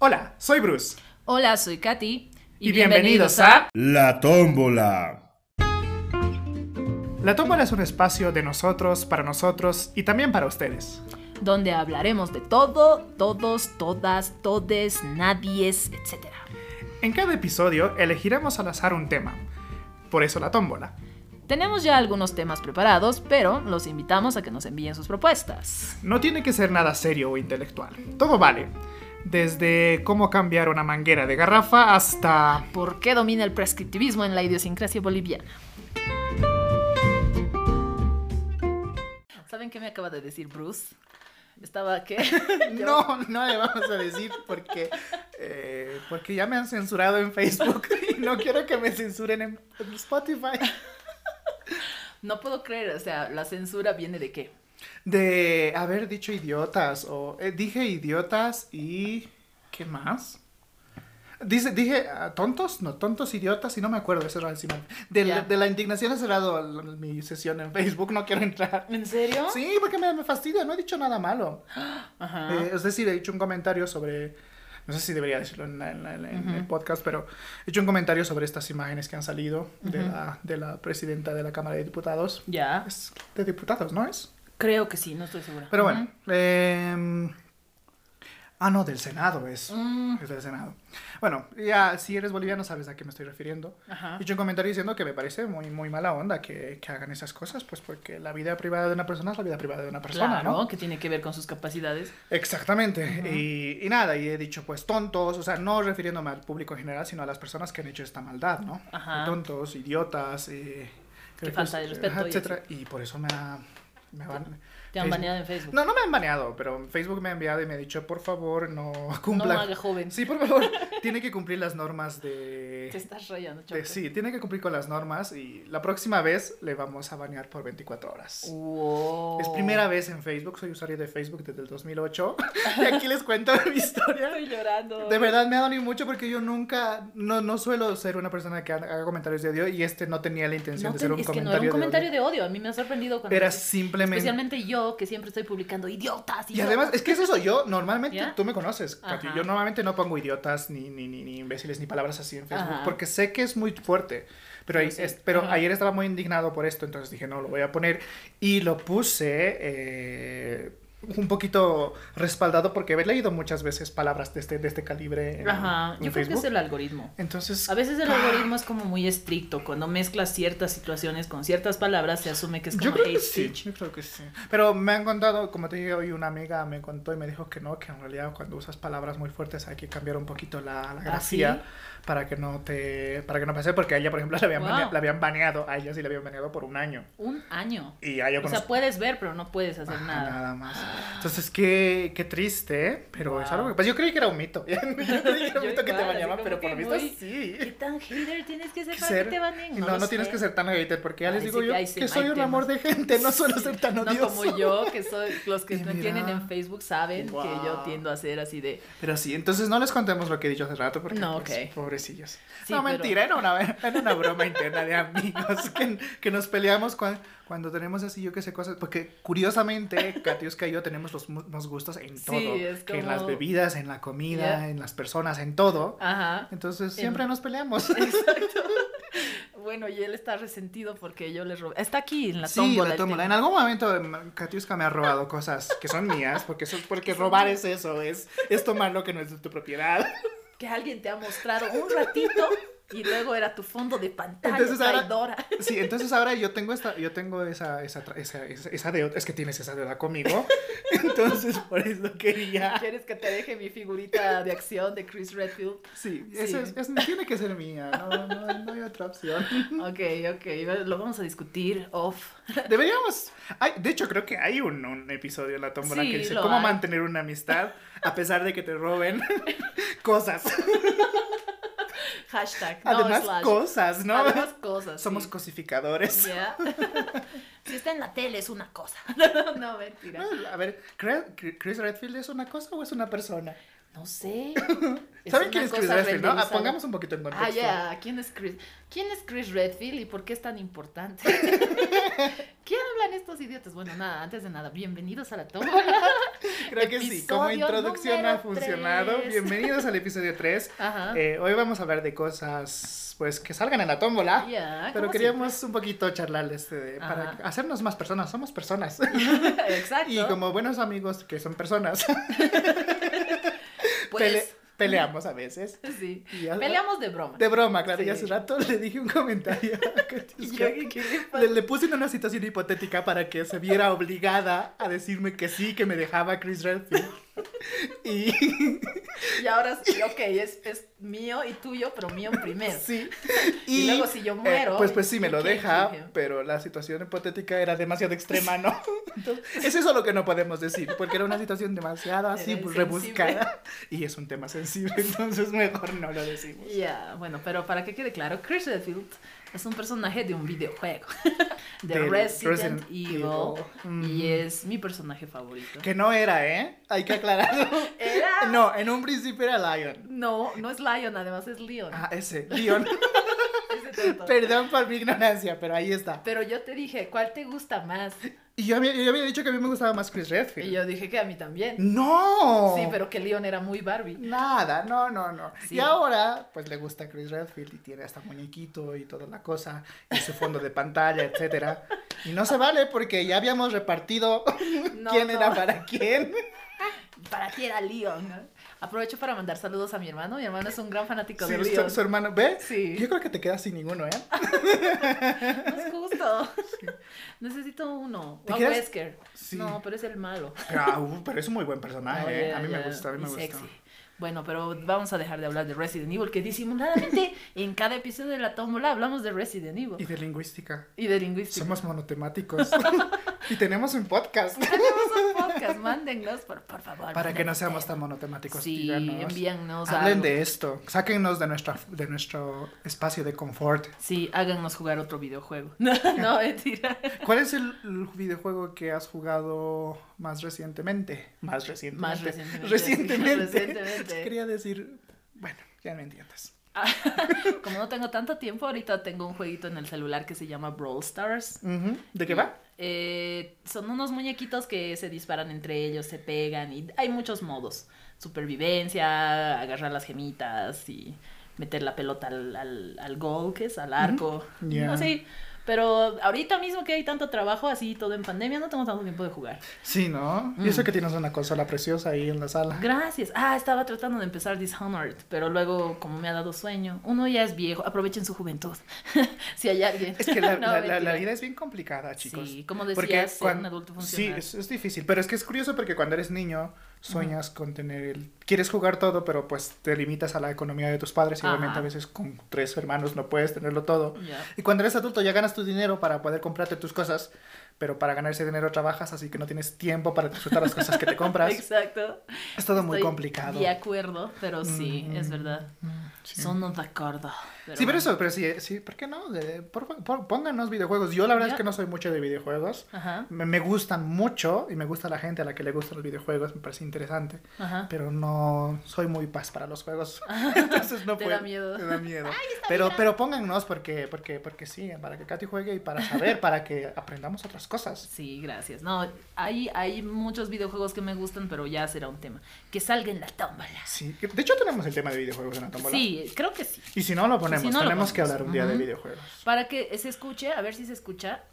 Hola, soy Bruce. Hola, soy Katy. Y, bienvenidos, a La tómbola. La tómbola es un espacio de nosotros, para nosotros y también para ustedes. Donde hablaremos de todo, todos, todas, todes, nadies, etc. En cada episodio elegiremos al azar un tema. Por eso la tómbola. Tenemos ya algunos temas preparados, pero los invitamos a que nos envíen sus propuestas. No tiene que ser nada serio o intelectual. Todo vale. Desde cómo cambiar una manguera de garrafa hasta... ¿Por qué domina el prescriptivismo en la idiosincrasia boliviana? ¿Saben qué me acaba de decir Bruce? Estaba que... No, no le vamos a decir porque, eh, porque ya me han censurado en Facebook y no quiero que me censuren en Spotify. No puedo creer, o sea, la censura viene de qué? De haber dicho idiotas o eh, dije idiotas y ¿qué más? Dice, dije ah, tontos, no, tontos, idiotas y no me acuerdo, eso era encima. De, Ya. de la indignación he cerrado mi sesión en Facebook, no quiero entrar. ¿En serio? Sí, porque me, me fastidia, no he dicho nada malo. Ajá. Eh, es decir, he hecho un comentario sobre, no sé si debería decirlo en, en en la- en el podcast, pero he hecho un comentario sobre estas imágenes que han salido de, la, de la presidenta de la Cámara de Diputados. Ya. Es de diputados, ¿no es? Creo que sí, no estoy segura. Pero bueno. em, ah, no, del Senado es. Mm. Es del Senado. Bueno, ya si eres boliviano sabes a qué me estoy refiriendo. Ajá. He hecho un comentario diciendo que me parece muy, muy mala onda que, que hagan esas cosas, pues porque la vida privada de una persona es la vida privada de una persona, Claro, ¿no? que tiene que ver con sus capacidades. Exactamente. y, y nada, y he dicho pues tontos, o sea, no refiriéndome al público en general, sino a las personas que han hecho esta maldad, ¿no? Ajá. Tontos, idiotas, eh, Que falta de es- respeto ajá, y etcétera. Y por eso me ha... Me van- Te han Facebook- baneado en Facebook. No, no me han baneado, pero Facebook me ha enviado y me ha dicho, por favor, no cumpla. No haga joven. Sí, por favor, tiene que cumplir las normas de... Te estás rayando, de- sí, tiene que cumplir con las normas y la próxima vez le vamos a banear por 24 horas. Wow. Es primera vez en Facebook, soy usuario de Facebook desde el 2008 y aquí les cuento mi historia. Estoy llorando. De verdad me ha dolido mucho porque yo nunca, no, no suelo ser una persona que haga comentarios de odio y este no tenía la intención No de ser un es que no comentario era un comentario de odio. de odio. A mí me ha sorprendido cuando. Era simplemente... Especialmente yo, que siempre estoy publicando idiotas. Y además, es que es eso, yo normalmente, ¿Ya? tú me conoces, Katy, yo normalmente no pongo idiotas ni, ni, ni, ni imbéciles ni palabras así en Facebook Ajá. Porque sé que es muy fuerte. Pero, es- pero ayer estaba muy indignado por esto, entonces dije, no, lo voy a poner. Y lo puse eh, un poquito respaldado porque he leído muchas veces palabras de este, de este calibre en, Ajá. en Yo creo que Facebook. es el algoritmo. Entonces, A veces el ah, algoritmo es como muy estricto. Cuando mezclas ciertas situaciones con ciertas palabras, se asume que es como Yo creo hate que sí, speech. yo creo que sí. Pero me han contado, como te dije hoy, una amiga me contó y me dijo que no, que en realidad cuando usas palabras muy fuertes hay que cambiar un poquito la, la ¿Ah, grafía sí? Para que no te, para que no pase, porque a ella, por ejemplo, la habían, Wow. banea- la habían baneado, a ella sí la habían baneado por un año. Un año. Y a ella O sea, puedes ver, pero no puedes hacer Ajá, nada. nada más. Entonces, qué, qué triste, pero es Wow. algo que... Pues yo creí que era un mito. yo creí que era un mito que te baneaban, pero por lo visto muy- sí. ¿Qué tan hater tienes que ser para ser- que te baneen? No, lo no, tienes que ser tan hater porque ya les Ay, digo sí yo que soy un amor de temas. gente, no suelo ser tan No odioso. como yo, que soy los que me tienen en Facebook saben que yo Wow. tiendo a ser así de Pero sí, entonces no les contemos lo que he dicho hace rato porque No, pues, ok. Pobrecillos. Sí, no, pero- mentira, era una, era una broma interna de amigos que, que nos peleamos cuan- cuando tenemos así yo que sé cosas, porque curiosamente Katiuska y yo tenemos los mismos gustos en Sí, todo, es en las bebidas, en la comida, en las personas, en todo. Ajá. Entonces En- siempre nos peleamos. Exacto. Bueno, y él está resentido porque yo le robé. Está aquí en la Sí, tómbola. la el tómbola. En algún momento em, Katiuska me ha robado cosas que son mías, porque, eso, porque robar es eso, es, es tomar lo que no es de tu propiedad. Que alguien te ha mostrado un ratito y luego era tu fondo de pantalla Entonces ahora-. Sí, entonces ahora yo tengo esta, yo tengo esa, esa, esa, esa, deuda, es que tienes esa deuda conmigo, entonces por eso quería, ¿Quieres que te deje mi figurita de acción de Chris Redfield? sí, Sí. eso es, es- tiene que ser mía, no, no, no hay otra opción. Ok, ok, lo vamos a discutir off. Deberíamos, hay, de hecho creo que hay un, un episodio en la tómbola Sí, que dice cómo hay. mantener una amistad a pesar de que te roben cosas, Hashtag. No además slash. cosas, ¿no? Además cosas. Somos sí. cosificadores. Ya. si está en la tele es una cosa. no, mentira. A ver, ¿Chris Chris Redfield es una cosa o es una persona? No sé. ¿Saben quién es Chris Redfield, no? Ah, pongamos un poquito en contexto. Ah, ya, ¿quién es Chris? ¿Quién es Chris Redfield y por qué es tan importante? ¿Qué hablan estos idiotas? Bueno, nada, antes de nada, bienvenidos a la tómbola. Creo que sí, como introducción ha funcionado. Bienvenidos al episodio 3. Ajá. hoy vamos a hablar de cosas pues que salgan en la tómbola. Pero queríamos un poquito charlarles de- para Ajá. hacernos más personas. Somos personas. Exacto. y como buenos amigos que son personas, pues, pele- peleamos a veces. sí. Y Peleamos de broma. De broma, claro. Y Sí. hace rato le dije un comentario Y yo, ¿qué-? Le, le puse en una situación hipotética para que se viera obligada a decirme que sí, que me dejaba Chris Redfield. Y Y ahora, sí, ok, es, es mío y tuyo, pero mío primero. sí. Y luego si yo muero, pues pues sí me lo ¿quién deja, pero la situación hipotética era demasiado extrema, ¿no? Entonces, es eso lo que no podemos decir, porque era una situación demasiado así Era rebuscada y es un tema sensible, entonces mejor no lo decimos. Ya, bueno, pero para que quede claro, Chris Redfield es un personaje de un videojuego, de Resident, Resident Evil, Evil. y Mm. es mi personaje favorito. Que no era, ¿eh? Hay que aclararlo. ¿Era? No, en un principio era Lion. No, no es Lion, además es Leon. Ah, ese, Leon. Ese. Perdón por mi ignorancia, pero ahí está. Pero yo te dije, ¿cuál te gusta más? Y yo había, yo había dicho que a mí me gustaba más Chris Y Redfield. yo dije que a mí también. ¡No! Sí, pero que Leon era muy Barbie. Nada, no, no, no. Sí. Y ahora, pues le gusta Chris Redfield y tiene hasta muñequito y toda la cosa, y su fondo de pantalla, etcétera. Y no se vale porque ya habíamos repartido No, quién no. era para quién. ¿Para qué era Leon? Aprovecho para mandar saludos a mi hermano. Mi hermano es un gran fanático Sí, de su, Leon. su hermano, ¿ve? Sí. Yo creo que te quedas sin ninguno, ¿eh? No es justo. Necesito uno. ¿Te O a quedas? Wesker. Sí. No, pero es el malo. Ah, uh, pero es un muy buen personaje, ¿eh? A mí me gusta, a mí me y gusta. sexy. Bueno, pero vamos a dejar de hablar de Resident Evil, que disimuladamente en cada episodio de la tómbola hablamos de Resident Evil Y de lingüística. y de lingüística. Somos monotemáticos. y tenemos un podcast. Tenemos un podcast, mándennos, por, por favor. Para que no seamos tan monotemáticos. Sí, díganos. envíennos Hablen algo. de esto. Sáquennos de, nuestra, de nuestro espacio de confort. Sí, háganos jugar otro videojuego. No, no, mentira. ¿Cuál es el videojuego que has jugado más recientemente? Más recientemente. Más recientemente. Recientemente. Recientemente. Quería decir, bueno, ya me entiendes. Como no tengo tanto tiempo, ahorita tengo un jueguito en el celular que se llama Brawl Stars. ¿De qué va? Eh, son unos muñequitos que se disparan entre ellos, se pegan y hay muchos modos. Supervivencia, agarrar las gemitas y meter la pelota al, al, al goal, que es al arco. Así. Pero ahorita mismo que hay tanto trabajo, así todo en pandemia, no tengo tanto tiempo de jugar. Sí, ¿no? Mm. Y eso que tienes una consola preciosa ahí en la sala. Gracias. Ah, estaba tratando de empezar Dishonored, pero luego, como me ha dado sueño, uno ya es viejo, aprovechen su juventud. si hay alguien. Es que la, No, la- la- la mentira. vida es bien complicada, chicos. Sí, como decías, Porque un adulto Sí, funcional. es, es difícil, pero es que es curioso porque cuando eres niño sueñas con tener el... Quieres jugar todo, pero pues te limitas a la economía de tus padres y Ajá. obviamente a veces con tres hermanos no puedes tenerlo todo. Y cuando eres adulto ya ganas tu dinero para poder comprarte tus cosas, pero para ganar ese dinero trabajas, así que no tienes tiempo para disfrutar las cosas que te compras. Exacto. Es todo muy Estoy complicado. De acuerdo, pero sí, Mm, es verdad. sí. Son de acuerdo. Sí, pero eso, pero sí, sí, ¿por qué no? De- por por- pónganos videojuegos. Yo la verdad es que no soy mucho de videojuegos. Ajá, Me, me gustan mucho y me gusta la gente a la que le gustan los videojuegos, me parece interesante. ajá. Pero no soy muy paz para los juegos. Entonces no Te puedo. da miedo. Te da miedo. pero, pero póngannos porque, porque, porque sí, para que Katy juegue y para saber, para que aprendamos otras cosas. Sí, gracias. No, hay, hay muchos videojuegos que me gustan, pero ya será un tema. Que salga en la tómbola. Sí, de hecho tenemos el tema de videojuegos en la tómbola. Sí, creo que sí. Y si no lo ponemos, Si no lo tenemos que hablar un día de videojuegos. Para que se escuche, a ver si se escucha.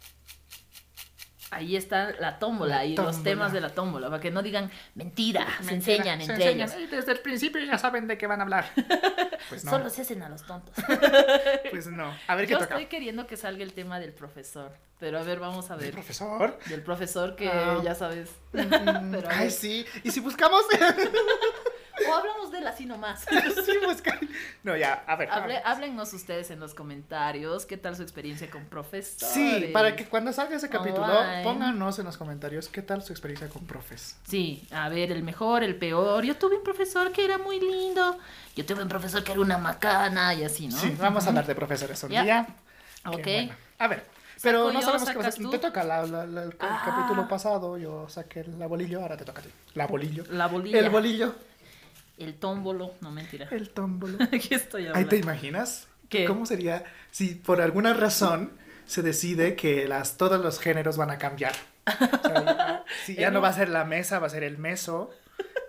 Ahí está la tómbola La y los temas de la tómbola, para que no digan mentira, se enseñan se entre enseñan. ellos. Desde el principio ya saben de qué van a hablar. Pues no. Solo se hacen a los tontos. Pues no. A ver qué Yo toca. estoy queriendo que salga el tema del profesor, pero a ver, vamos a ¿El ver. profesor? Del profesor que Ah. ya sabes. Pero Ay, sí. ¿Y si buscamos? O hablamos de él así nomás. sí, busca- No, ya, a ver. Hable- vamos. háblennos ustedes en los comentarios qué tal su experiencia con profesores. Sí, para que cuando salga ese capítulo, Online. pónganos en los comentarios qué tal su experiencia con profes. Sí, a ver, el mejor, el peor. Yo tuve un profesor que era muy lindo. Yo tuve un profesor que era una macana y así, ¿no? Sí, vamos a hablar de profesores un día. Ok. Bueno, A ver, pero ¿Saco no sabemos qué vas a sacas tú? Te toca la- la- la- el Ah. capítulo pasado, yo saqué la bolillo, ahora te toca a ti. La bolillo. La bolilla. El bolillo. El tómbolo. No, mentira. El tómbolo. Aquí estoy Ahí hablando. te imaginas. ¿Qué? ¿Cómo sería si por alguna razón se decide que las, todos los géneros van a cambiar. O sea, ya, no va a ser la mesa, va a ser el meso.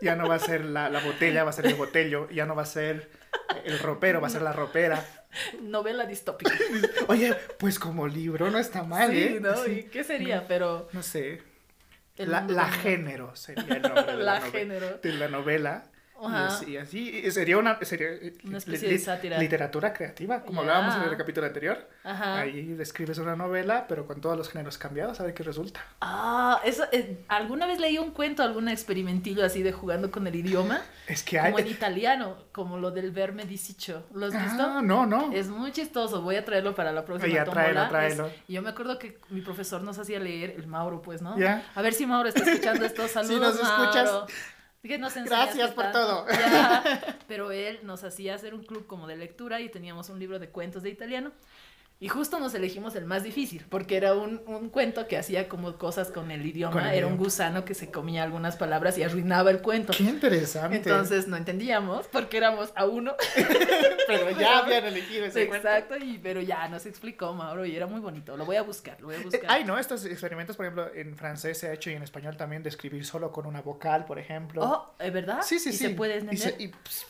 Ya no va a ser la, la botella, va a ser el botello. Ya no va a ser el ropero, va a ser la ropera. Novela distópica. Oye, pues como libro no está mal, sí, ¿eh? ¿no? ¿Y qué sería? Pero. No sé. La, la género sería el nombre de la, La género. De la novela. Y Ajá. así, y así y sería una, sería, Una especie de sátira. literatura creativa, como Ya. hablábamos en el capítulo anterior. Ajá. Ahí describes una novela, pero con todos los géneros cambiados, a ver qué resulta. Ah, eso, eh, ¿alguna vez leí un cuento, algún experimentillo así de jugando con el idioma? Es que hay... Como en italiano, como lo del verme dicicho. ¿Lo has visto? Ah, no, no. Es muy chistoso, voy a traerlo para la próxima Ya, tráelo, Es- tráelo. y yo me acuerdo que mi profesor nos hacía leer, el Mauro, pues, ¿no? Ya. A ver si Mauro está escuchando esto. Saludos, nos escuchas, Mauro. Que nos enseñaste gracias por tanto. todo. Ya. Pero él nos hacía hacer un club como de lectura y teníamos un libro de cuentos de italiano. Y justo nos elegimos el más difícil, porque era un, un cuento que hacía como cosas con el idioma. Con el era un gusano que se comía algunas palabras y arruinaba el cuento. Qué interesante. Entonces no entendíamos porque éramos a uno. pero ya habían elegido ese cuento. Exacto, y, pero ya nos explicó Mauro y era muy bonito. Lo voy a buscar, lo voy a Eh, buscar. Ay, no, estos experimentos, por ejemplo, en francés se ha hecho y en español también de escribir solo con una vocal, por ejemplo. Oh, ¿es verdad? sí, sí, ¿Y sí. se puede Y se- y, pues,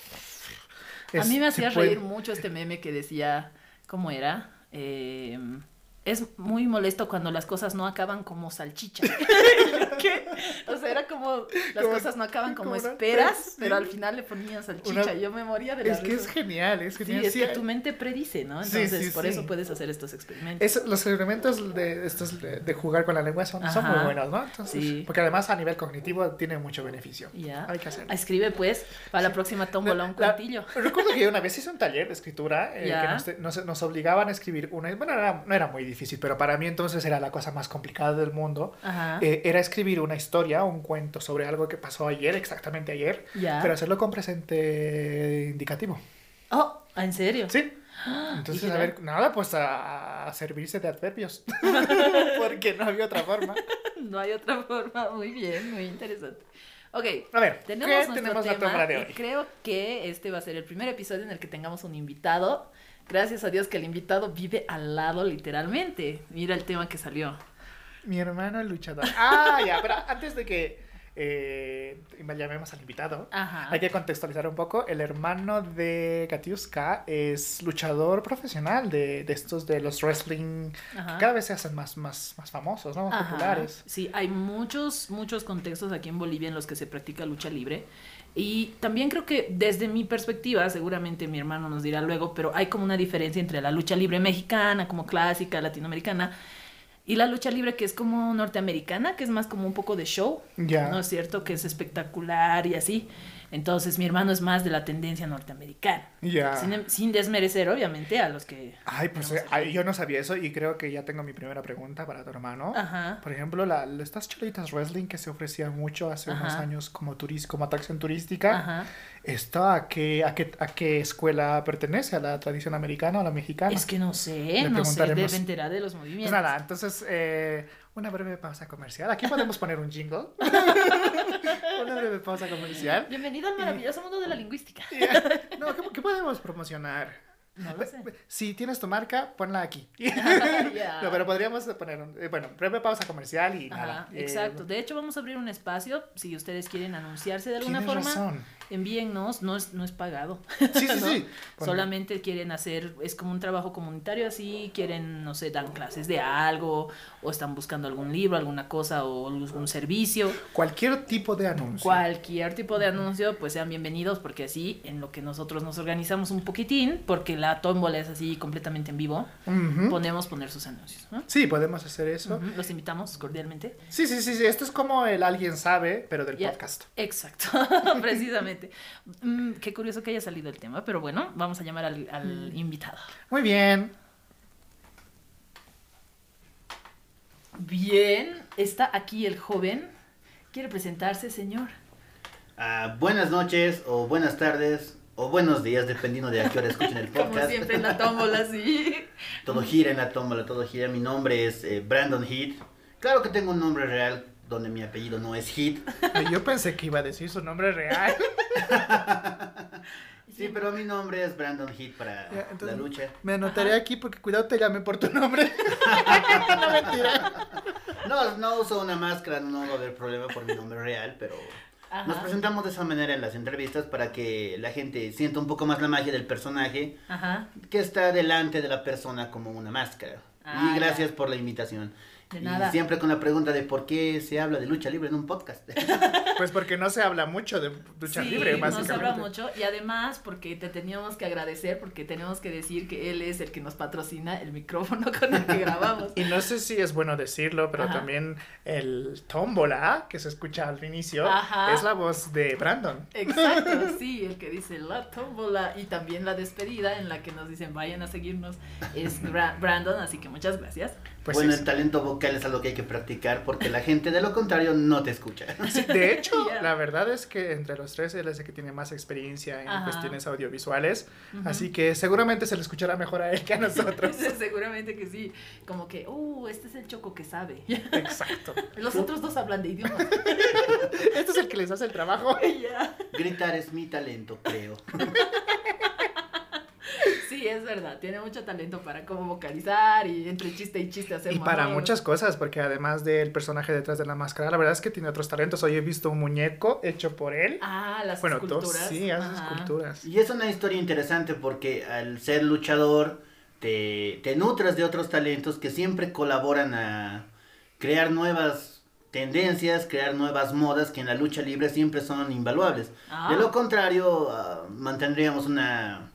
a mí me hacía puede- reír mucho este meme que decía, ¿cómo era? Eh, es muy molesto cuando las cosas no acaban como salchicha. ¿Qué? O sea, era como las Como- cosas no acaban como, como una- esperas, sí. pero al final le ponían salchicha. Una- Yo me moría de la Es que es risa. genial, es Sí, genial. es Sí, que tu mente predice, ¿no? Sí, Entonces, sí, por sí. eso puedes hacer estos experimentos. Es- los elementos de estos de, de jugar con la lengua son, son muy buenos, ¿no? Entonces, Sí. Porque además a nivel cognitivo tiene mucho beneficio. Ya. Hay que hacerlo. Escribe pues para la próxima tómbola un cuentillo. Recuerdo que una vez hice un taller de escritura eh, que nos, nos- nos obligaban a escribir una. Bueno, era- no era muy difícil, pero para mí entonces era la cosa más complicada del mundo. Eh, era escribir una historia, un cuento sobre algo que pasó ayer, exactamente ayer, ya. pero hacerlo con presente indicativo. Oh, ¿en serio? Sí. ¿Y Entonces, a ver, nada, pues a, a servirse de adverbios. Porque no había otra forma. No hay otra forma. Muy bien, muy interesante. Ok, A ver, tenemos ¿qué tenemos la tema tómbola de y hoy? creo que este va a ser el primer episodio en el que tengamos un invitado. Gracias a Dios que el invitado vive al lado literalmente. Mira el tema que salió. Mi hermano el luchador. Ah, ya, pero antes de que eh, llamemos al invitado, Ajá. hay que contextualizar un poco. El hermano de Katiuska es luchador profesional de, de estos de los wrestling Ajá. que cada vez se hacen más, más, más famosos, ¿no? Más Ajá. populares. Sí, hay muchos, muchos contextos aquí en Bolivia en los que se practica lucha libre. Y también creo que desde mi perspectiva, seguramente mi hermano nos dirá luego, pero hay como una diferencia entre la lucha libre mexicana, como clásica, latinoamericana, y la lucha libre que es como norteamericana, que es más como un poco de show, Ya. ¿no es cierto? Que es espectacular y así. Entonces mi hermano es más de la tendencia norteamericana. Ya. Sin, em, sin desmerecer, obviamente, a los que... Ay, pues eh, yo no sabía eso y creo que ya tengo mi primera pregunta para tu hermano. Ajá. Por ejemplo, la, estas cholitas wrestling que se ofrecían mucho hace unos Ajá. años como, turis, como atracción turística. Ajá. ¿Esto a qué, a, qué, a qué escuela pertenece? ¿A la tradición americana o a la mexicana? Es que no sé, Le no sé, debe enterar de los Pues movimientos. nada, entonces eh, una breve pausa comercial. Aquí podemos poner un jingle. una breve pausa comercial. Bienvenido al maravilloso mundo de la lingüística. No, ¿qué, qué podemos promocionar? No lo sé. Si tienes tu marca, ponla aquí. No, pero podríamos poner un, eh, bueno, breve pausa comercial y Ajá, nada. eh, exacto. De hecho, vamos a abrir un espacio. Si ustedes quieren anunciarse de alguna forma, razón. Envíennos. No es, no es pagado. Sí, sí, ¿no? sí. Solamente quieren hacer, es como un trabajo comunitario así, quieren, no sé, dan clases de algo, o están buscando algún libro, alguna cosa, o algún servicio. Cualquier tipo de anuncio. Cualquier tipo de anuncio, pues sean bienvenidos, porque así en lo que nosotros nos organizamos un poquitín, porque la tómbola es así completamente en vivo, podemos poner sus anuncios. ¿no? Sí, podemos hacer eso. Los invitamos cordialmente. Sí, sí, sí, sí. Esto es como el alguien sabe, pero del podcast. Exacto, precisamente. Mm, qué curioso que haya salido el tema, pero bueno, vamos a llamar al, al invitado. Muy bien. Bien, está aquí el joven. ¿Quiere presentarse, señor? Ah, buenas noches o buenas tardes o buenos días, dependiendo de a qué hora escuchen el podcast. Como siempre en la tómbola, sí. todo gira en la tómbola, todo gira. Mi nombre es eh, Brandon Heath. Claro que tengo un nombre real donde mi apellido no es. Ay, Yo pensé que iba a decir su nombre real. Sí, pero mi nombre es Brandon Heat para Ya, entonces- la lucha. Me anotaré aquí porque cuidado te llame por tu nombre. no mentira. No, no uso una máscara, no va a haber problema por mi nombre real, pero Ajá. nos presentamos de esa manera en las entrevistas para que la gente sienta un poco más la magia del personaje Ajá. que está delante de la persona como una máscara. Ah, y gracias ya. por la invitación. De y nada. siempre con la pregunta de por qué se habla de lucha libre en un podcast. Pues porque no se habla mucho de lucha sí, libre, no básicamente. se habla mucho y además porque te teníamos que agradecer porque tenemos que decir que él es el que nos patrocina el micrófono con el que grabamos. Y no sé si es bueno decirlo, pero Ajá. también el tómbola que se escucha al inicio Ajá. es la voz de Brandon. Exacto, sí, el que dice la tómbola y también la despedida en la que nos dicen vayan a seguirnos es Bra- Brandon, así que muchas gracias. Pues bueno, sí, el talento vocal es algo que hay que practicar porque la gente de lo contrario no te escucha. sí, de hecho, Ya. la verdad es que entre los tres él es el que tiene más experiencia en Ajá. cuestiones audiovisuales, Ujú. así que seguramente se le escuchará mejor a él que a nosotros. Seguramente que sí, como que, uh, este es el choco que sabe. Exacto. Los otros dos hablan de idiomas. Este es el que les hace el trabajo. Ya. Gritar es mi talento, creo. Sí, es verdad, tiene mucho talento para cómo vocalizar y entre chiste y chiste hacer Y para muchas cosas, porque además del personaje detrás de la máscara, la verdad es que tiene otros talentos. Hoy he visto un muñeco hecho por él. Ah, las bueno, esculturas. dos, sí, hace Ajá. esculturas. Y es una historia interesante porque al ser luchador te, te nutres de otros talentos que siempre colaboran a crear nuevas tendencias, crear nuevas modas que en la lucha libre siempre son invaluables. Ah. De lo contrario, ah, mantendríamos una,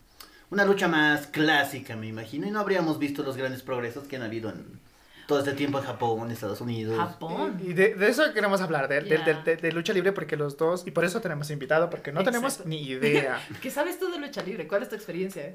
una lucha más clásica, me imagino, y no habríamos visto los grandes progresos que han habido en todo este tiempo en Japón, en Estados Unidos. Japón. Y de, de eso queremos hablar, de, de- Ya. de- de- de lucha libre, porque los dos, y por eso tenemos invitado, porque no tenemos ni idea. ¿Qué sabes tú de lucha libre? ¿Cuál es tu experiencia?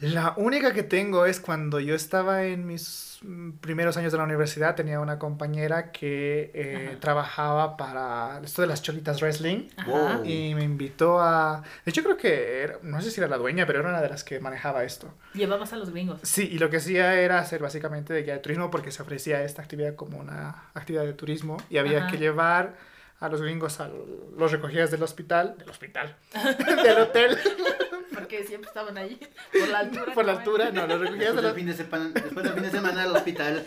La única que tengo es cuando yo estaba en mis mm, primeros años de la universidad, tenía una compañera que eh, trabajaba para esto de las cholitas wrestling. Ajá. Y me invitó a... De hecho creo que, era- no sé si era la dueña, pero era una de las que manejaba esto. Llevabas a los gringos. Sí, y lo que hacía era hacer básicamente de guía de turismo porque se ofrecía esta actividad como una actividad de turismo y había Ajá. que llevar a los gringos a los recogías del hospital, del hospital, del hotel, Porque siempre estaban ahí. Por la altura. por la ¿no? altura, no, los recogías Después del fin de semana, después del fin de semana al hospital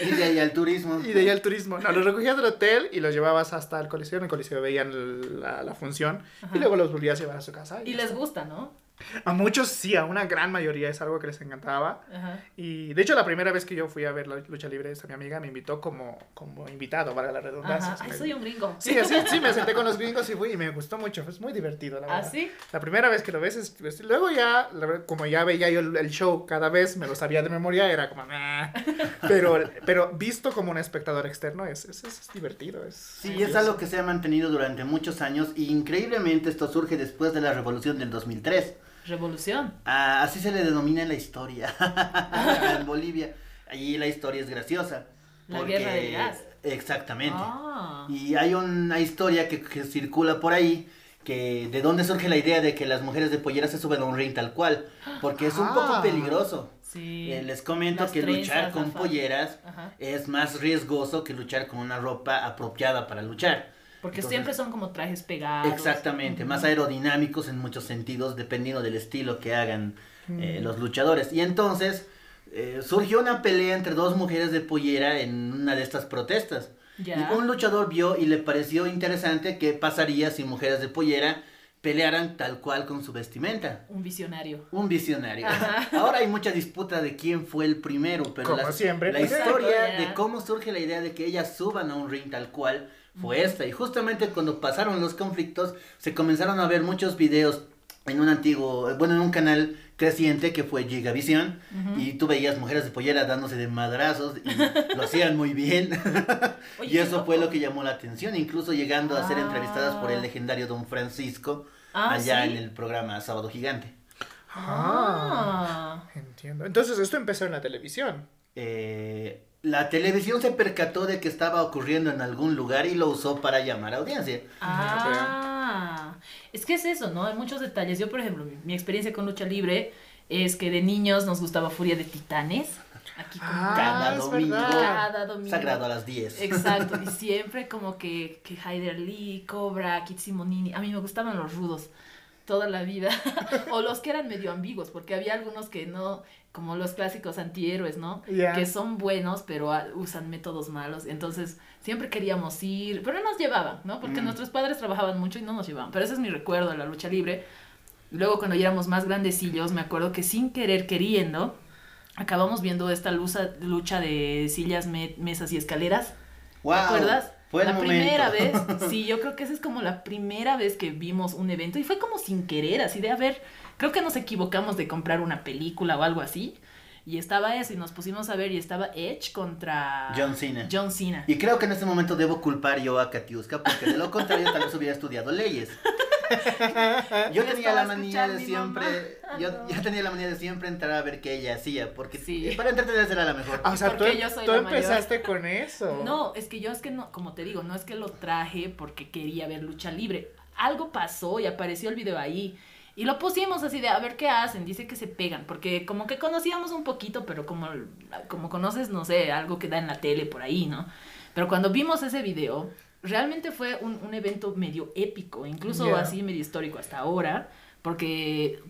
y de ahí al turismo. y de ahí al turismo. No, los recogías del hotel y los llevabas hasta el coliseo, en el coliseo veían la, la función Ajá. y luego los volvías a llevar a su casa. Y les está. gusta, ¿no? A muchos sí, a una gran mayoría es algo que les encantaba. Ajá. Y de hecho la primera vez que yo fui a ver la lucha libre, esta mi amiga me invitó como, como invitado, para la redundancia. Ajá. Ay, soy un gringo. Sí, así, sí, me senté con los gringos y fui y me gustó mucho, es muy divertido, la ¿Ah, verdad. sí? La primera vez que lo ves, es, es- luego ya, como ya veía yo el, el show cada vez, me lo sabía de memoria, era como, "Meh". pero, pero visto como un espectador externo es, es, es divertido. Es, Sí, es algo que se ha mantenido durante muchos años y increíblemente esto surge después de la revolución del 2003. Revolución. Ah, así se le denomina en la historia en Bolivia. Allí la historia es graciosa. La guerra del gas. Exactamente. Ah. Y hay una historia que, que circula por ahí que de dónde surge la idea de que las mujeres de pollera se suben a un ring tal cual, porque es un poco Ah. peligroso. Sí. Eh, les comento Las que luchar con polleras Ajá. es más riesgoso que luchar con una ropa apropiada para luchar. Porque Entonces- siempre son como trajes pegados. Exactamente, Ujú. más aerodinámicos en muchos sentidos, dependiendo del estilo que hagan eh, Mm. los luchadores. Y entonces eh, surgió una pelea entre dos mujeres de pollera en una de estas protestas. Ya. Y un luchador vio y le pareció interesante qué pasaría si mujeres de pollera pelearan tal cual con su vestimenta. Un visionario. Un visionario. Ajá. Ahora hay mucha disputa de quién fue el primero, pero Como la, siempre. la historia de cómo surge la idea de que ellas suban a un ring tal cual fue esta. Y justamente cuando pasaron los conflictos, se comenzaron a ver muchos videos en un antiguo, bueno, en un canal creciente que fue Gigavisión. Y tú veías mujeres de pollera dándose de madrazos y lo hacían muy bien. Oye, y eso fue lo que llamó la atención, incluso llegando a ser Ah. entrevistadas por el legendario Don Francisco Ah, allá ¿sí? en el programa Sábado Gigante. Ah, Ah. entiendo. Entonces esto empezó en la televisión. Eh, la televisión se percató de que estaba ocurriendo en algún lugar y lo usó para llamar a audiencia. Ah, es que es eso, ¿no? Hay muchos detalles. Yo, por ejemplo, mi, mi experiencia con lucha libre es que de niños nos gustaba Furia de Titanes. Aquí con Ah, Cada es domingo. cada domingo. Sagrado a las 10. Exacto, y siempre como que, que Haider Lee, Cobra, Kit Simonini. A mí me gustaban los rudos. toda la vida, o los que eran medio ambiguos, porque había algunos que no, como los clásicos antihéroes, ¿no? Ya. Que son buenos, pero usan métodos malos, entonces siempre queríamos ir, pero no nos llevaban, ¿no? Porque Mm. nuestros padres trabajaban mucho y no nos llevaban, pero ese es mi recuerdo de la lucha libre. Luego cuando ya éramos más grandecillos, me acuerdo que sin querer queriendo, acabamos viendo esta lucha, lucha de sillas, me- mesas y escaleras. Wow, ¿Te acuerdas? Fue la primera vez, momento. sí, yo creo que esa es como la primera vez que vimos un evento y fue como sin querer, así de, a ver, creo que nos equivocamos de comprar una película o algo así. Y estaba eso y nos pusimos a ver y estaba Edge contra John Cena. John Cena. Y creo que en este momento debo culpar yo a Katiuska porque de lo contrario tal vez hubiera estudiado leyes. Yo tenía la manía de siempre, mamá. yo, Ah, no. yo tenía la manía de siempre entrar a ver qué ella hacía, porque Sí. para entretenerse era la mejor. Ah, o sea, tú, Porque yo soy tú la mayor. empezaste con eso. No, es que yo es que no, como te digo, no es que lo traje porque quería ver lucha libre. Algo pasó y apareció el video ahí. Y lo pusimos así de a ver qué hacen. Dice que se pegan. Porque como que conocíamos un poquito, pero como, como conoces, no sé, algo que da en la tele por ahí, ¿no? Pero cuando vimos ese video, realmente fue un, un evento medio épico, incluso así medio histórico hasta ahora. Porque,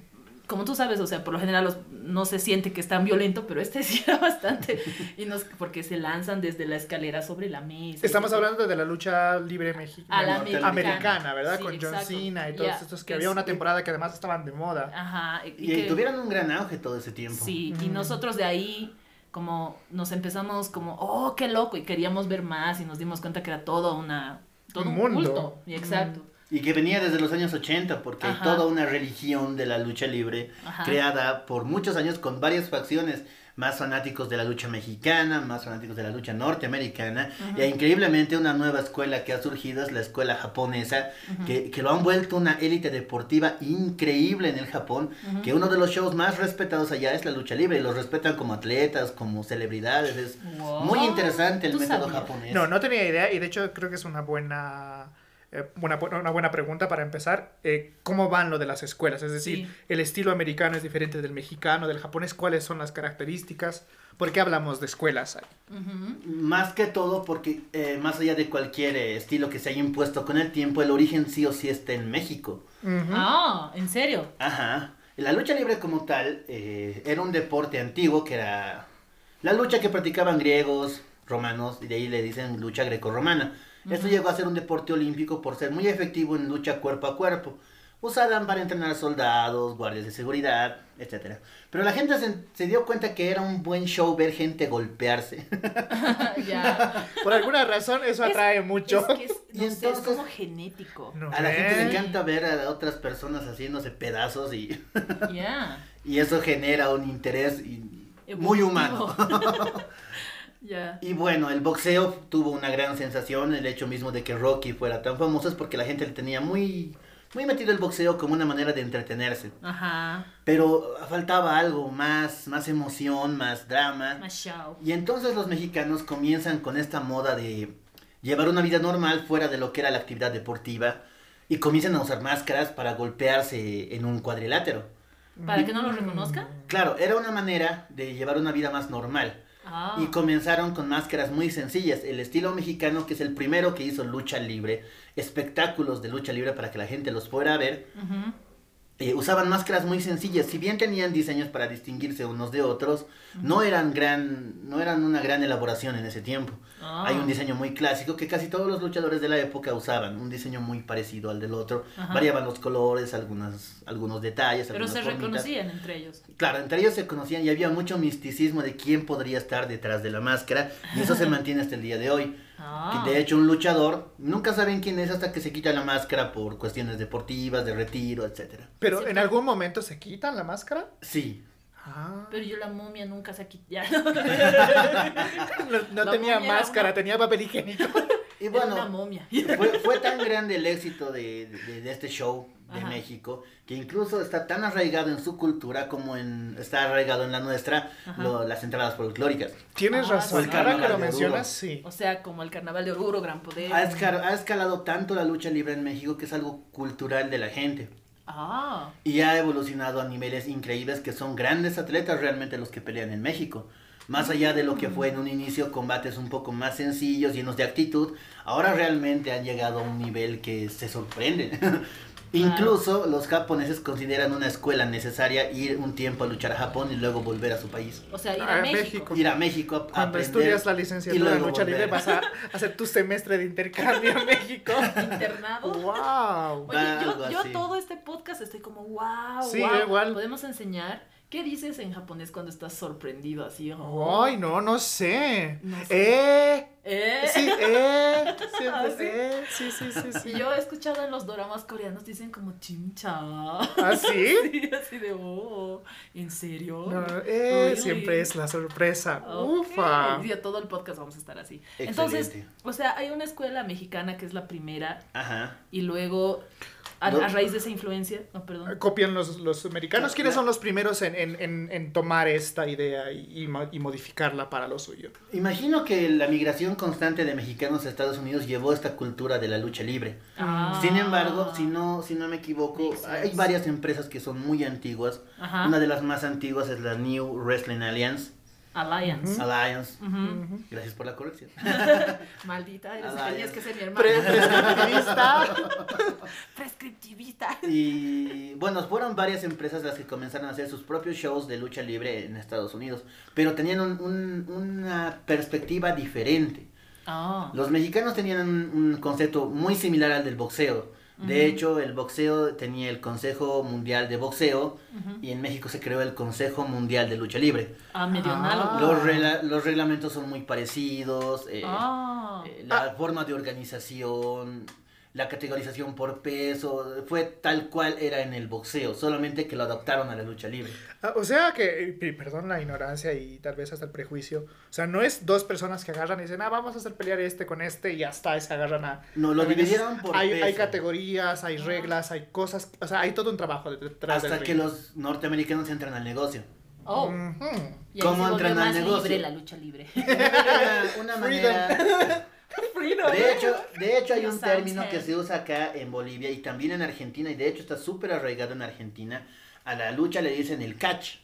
como tú sabes, o sea, por lo general los- no se siente que es tan violento, pero este sí era bastante. Y nos, porque se lanzan desde la escalera sobre la mesa. Estamos hablando de la lucha libre mexicana. A la americana. americana, ¿verdad? Sí, Con John exacto. Cena y todos estos que que había es- una temporada que además estaban de moda. Ajá. Y, Y, que- tuvieron un gran auge todo ese tiempo. Sí, y nosotros de ahí como nos empezamos como, oh, qué loco, y queríamos ver más y nos dimos cuenta que era todo una, todo Un un, mundo. culto. Y exacto. Y que venía desde los años 80, porque hay Ajá. toda una religión de la lucha libre Ajá. creada por muchos años con varias facciones. Más fanáticos de la lucha mexicana, más fanáticos de la lucha norteamericana. Y increíblemente una nueva escuela que ha surgido es la escuela japonesa, que, que lo han vuelto una élite deportiva increíble en el Japón. Que uno de los shows más respetados allá es la lucha libre. Y los respetan como atletas, como celebridades. Es Wow. muy interesante el ¿Tú método sabías? japonés. No, no tenía idea y de hecho creo que es una buena, eh, una, bu- una buena pregunta para empezar. Eh, ¿Cómo van lo de las escuelas? Es decir, Sí. el estilo americano es diferente del mexicano, del japonés. ¿Cuáles son las características? ¿Por qué hablamos de escuelas? ahí? Más que todo porque eh, más allá de cualquier eh, estilo que se haya impuesto con el tiempo, el origen sí o sí está en México. Ah, ¿en serio? Ajá. La lucha libre como tal eh, era un deporte antiguo que era la lucha que practicaban griegos, romanos, y de ahí le dicen lucha grecorromana. Esto llegó a ser un deporte olímpico por ser muy efectivo en lucha cuerpo a cuerpo. Usaban para entrenar soldados, guardias de seguridad, etc. Pero la gente se, se dio cuenta que era un buen show ver gente golpearse. ya. Por alguna razón eso Es- atrae mucho. Es que es, Y no sé, es entonces- como genético. ¿No A la gente le encanta ver a otras personas haciéndose pedazos y, Ya. y eso genera un interés y- muy humano. Ya. Y bueno, el boxeo tuvo una gran sensación, el hecho mismo de que Rocky fuera tan famoso es porque la gente le tenía muy, muy metido el boxeo como una manera de entretenerse. Ajá. Pero faltaba algo más, más emoción, más drama. Más show. Y entonces los mexicanos comienzan con esta moda de llevar una vida normal fuera de lo que era la actividad deportiva y comienzan a usar máscaras para golpearse en un cuadrilátero. ¿Para que no lo reconozca? Claro, era una manera de llevar una vida más normal. Ah. Y comenzaron con máscaras muy sencillas. El estilo mexicano, que es el primero que hizo lucha libre, espectáculos de lucha libre para que la gente los fuera a ver. Eh, usaban máscaras muy sencillas. Si bien tenían diseños para distinguirse unos de otros, no eran gran, no eran una gran elaboración en ese tiempo. Ah. Hay un diseño muy clásico que casi todos los luchadores de la época usaban, un diseño muy parecido al del otro. Variaban los colores, algunas, algunos detalles. Pero algunas se formitas. reconocían entre ellos. Claro, entre ellos se conocían y había mucho misticismo de quién podría estar detrás de la máscara y eso se mantiene hasta el día de hoy. Ah. Que de hecho un luchador nunca saben quién es hasta que se quita la máscara por cuestiones deportivas, de retiro, etcétera. Pero Sí, en algún momento se quitan la máscara. Sí. Ah. Pero yo la momia nunca se ha quitado. No, no La tenía máscara, una- tenía papel higiénico. Y Era una bueno, momia. fue, fue tan grande el éxito de, de- de este show de Ajá. México que incluso está tan arraigado en su cultura como en, está arraigado en la nuestra lo- las entradas folclóricas. Tienes Ah, razón, sí. ahora que Carnaval lo mencionas, sí. O sea, como el carnaval de Oruro, Gran Poder. Ha, esca- ha escalado tanto la lucha libre en México que es algo cultural de la gente. Ah. Y ha evolucionado a niveles increíbles que son grandes atletas realmente los que pelean en México. Más allá de lo que fue en un inicio combates un poco más sencillos, llenos de actitud, ahora realmente han llegado a un nivel que se sorprende. Incluso los japoneses consideran una escuela necesaria ir un tiempo a luchar a Japón y luego volver a su país. O sea, ir a México. México. Ir a México a Cuando aprender estudias la y licenciatura de lucha libre vas a hacer tu semestre de intercambio en México. Internado. ¡Wow! Oye, yo, yo todo este podcast estoy como, wow, Sí, wow. igual. Podemos enseñar. ¿Qué dices en japonés cuando estás sorprendido así? Oh, Ay, no, no sé. No sé. Eh. ¿Eh? Sí, eh. Siempre, ¿Ah, sí? eh. Sí, sí, sí, sí. Y yo he escuchado en los doramas coreanos dicen como chimcha. ¿Ah, sí? Sí, así de, oh, ¿en serio? No, eh, Really? siempre es la sorpresa. Ok. Ufa. Y a todo el podcast vamos a estar así. Excelente. Entonces, o sea, hay una escuela mexicana que es la primera Ajá. y luego, a, No. a raíz de esa influencia, no, perdón. Copian los, los americanos. ¿Quiénes son los primeros en, en, en, en tomar esta idea y, y mo- y modificarla para lo suyo? Imagino que la migración constante de mexicanos a Estados Unidos llevó esta cultura de la lucha libre. Ah. Sin embargo, si no, si no me equivoco, hay varias empresas que son muy antiguas. Ajá. Una de las más antiguas es la New Wrestling Alliance. Alliance. Alliance. Gracias por la corrección. Maldita, eres, Alliance. tenías que ser mi Pre- hermana. prescriptivista. Prescriptivista. Y bueno, fueron varias empresas las que comenzaron a hacer sus propios shows de lucha libre en Estados Unidos, pero tenían un- un- una perspectiva diferente. Ah. Los mexicanos tenían un, un concepto muy similar al del boxeo. De hecho, el boxeo tenía el Consejo Mundial de Boxeo y en México se creó el Consejo Mundial de Lucha Libre. Ah, medio Ah. análogo. Los, regla- los reglamentos son muy parecidos, eh, Ah. eh, la forma de organización, la categorización por peso, fue tal cual era en el boxeo, solamente que lo adaptaron a la lucha libre. Ah, O sea que, eh, perdón la ignorancia y tal vez hasta el prejuicio, o sea, no es dos personas que agarran y dicen, ah, vamos a hacer pelear este con este y ya está, y se agarran a... No, lo es- dividieron por hay, peso. hay categorías, hay reglas, hay cosas, o sea, hay todo un trabajo detrás Hasta del que ring. los norteamericanos entran al negocio. Oh. Y ahí ¿Cómo entran al negocio? libre la lucha libre. una Freedom. manera... De hecho, de hecho hay un término que se usa acá en Bolivia y también en Argentina y de hecho está súper arraigado en Argentina. A la lucha le dicen el catch.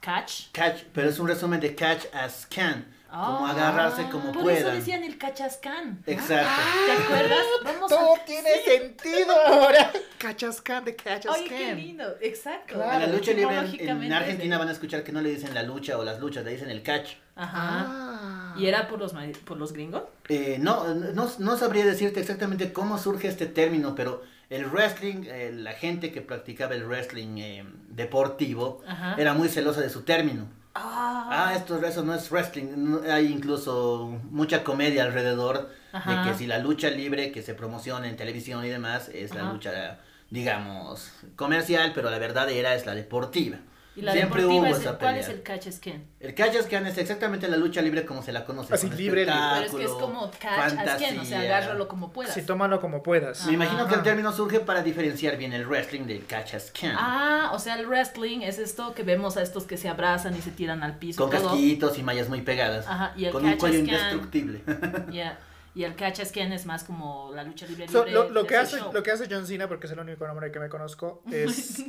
Catch. Catch, pero es un resumen de catch as can. Como Ah. agarrarse como Por eso puedan. decían el cachascán. Exacto. ¿Te acuerdas? Vamos Todo a... tiene sentido ahora. Cachascan de Oye, qué Cachascan. lindo. Exacto. A la lucha libre en- Argentina van a escuchar que no le dicen la lucha o las luchas, le dicen el catch. Ajá. Ah. ¿Y era por los, por los gringos? Eh, no, no, no sabría decirte exactamente cómo surge este término, pero el wrestling, eh, la gente que practicaba el wrestling eh, deportivo, Ajá. era muy celosa de su término. Ah. Ah, esto eso no es wrestling. hay incluso mucha comedia alrededor Ajá. de que si la lucha libre que se promociona en televisión y demás es la lucha, digamos, comercial, pero la verdadera es la deportiva. Y la Siempre deportiva hubo es, esa ¿cuál pelea. es el catch scan? El catch as can es exactamente la lucha libre como se la conoce. Así, con libre. Pero es que es como catch as can, o sea, agárralo como puedas. Sí, tómalo como puedas. Me imagino que el término surge para diferenciar bien el wrestling del catch as can. Ah, o sea, el wrestling es esto que vemos a estos que se abrazan y se tiran al piso. con todo. casquitos y mallas muy pegadas. Ajá, y el con un cuello indestructible. Yeah. Y el catch as can es más como la lucha libre. So, libre lo, que hace, show. lo que hace John Cena, porque es el único nombre que me conozco, es,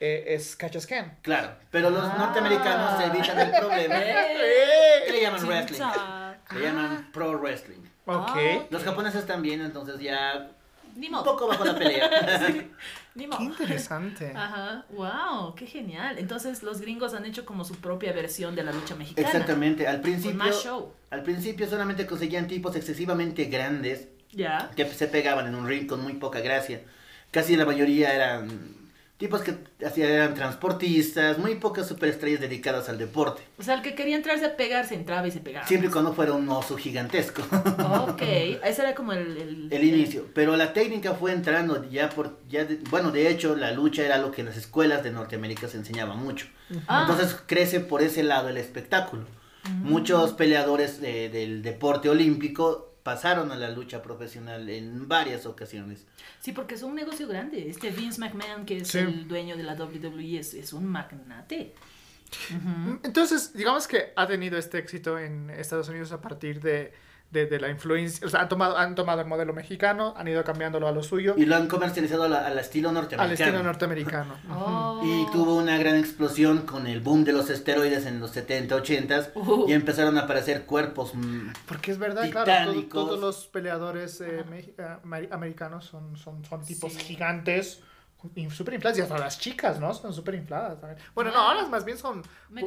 eh, es Cachascan. claro, pero los Ah. norteamericanos se evitan el problema. ¡Eh! ¿Qué le llaman wrestling? Le llaman pro wrestling. Ok. Ah. Los japoneses también, entonces ya Ni un poco bajo la pelea. Ni Qué interesante. Ajá, wow, qué genial. Entonces los gringos han hecho como su propia versión de la lucha mexicana. Exactamente, al principio, más show. al principio solamente conseguían tipos excesivamente grandes Ya. que se pegaban en un ring con muy poca gracia. Casi la mayoría eran tipos que hacían eran transportistas, muy pocas superestrellas dedicadas al deporte. O sea, el que quería entrarse a pegar se entraba y se pegaba. Siempre y cuando fuera un oso gigantesco. Ok, ese era como el... El, el inicio, pero la técnica fue entrando ya por ya de- bueno, de hecho la lucha era lo que en las escuelas de Norteamérica se enseñaba mucho. Ah. Entonces crece por ese lado el espectáculo. Muchos peleadores de- del deporte olímpico pasaron a la lucha profesional en varias ocasiones. Sí, porque es un negocio grande. Este Vince McMahon, que es Sí. el dueño de la WWE, es, es un magnate. Entonces, digamos que ha tenido este éxito en Estados Unidos a partir de, de, de la influencia, o sea, han tomado, han tomado el modelo mexicano, han ido cambiándolo a lo suyo, Y lo han comercializado a la- al estilo al norteamericano. estilo norteamericano. Oh. Y tuvo una gran explosión con el boom de los esteroides en los 70, 80 Uh. y empezaron a aparecer cuerpos Porque es verdad, claro, todo- todos los peleadores eh, eh, ameri- americanos son, son, son tipos Sí. gigantes, y súper infladas. Y hasta las chicas, ¿no? Son súper infladas también. Bueno, no, Ah. ahora más bien son,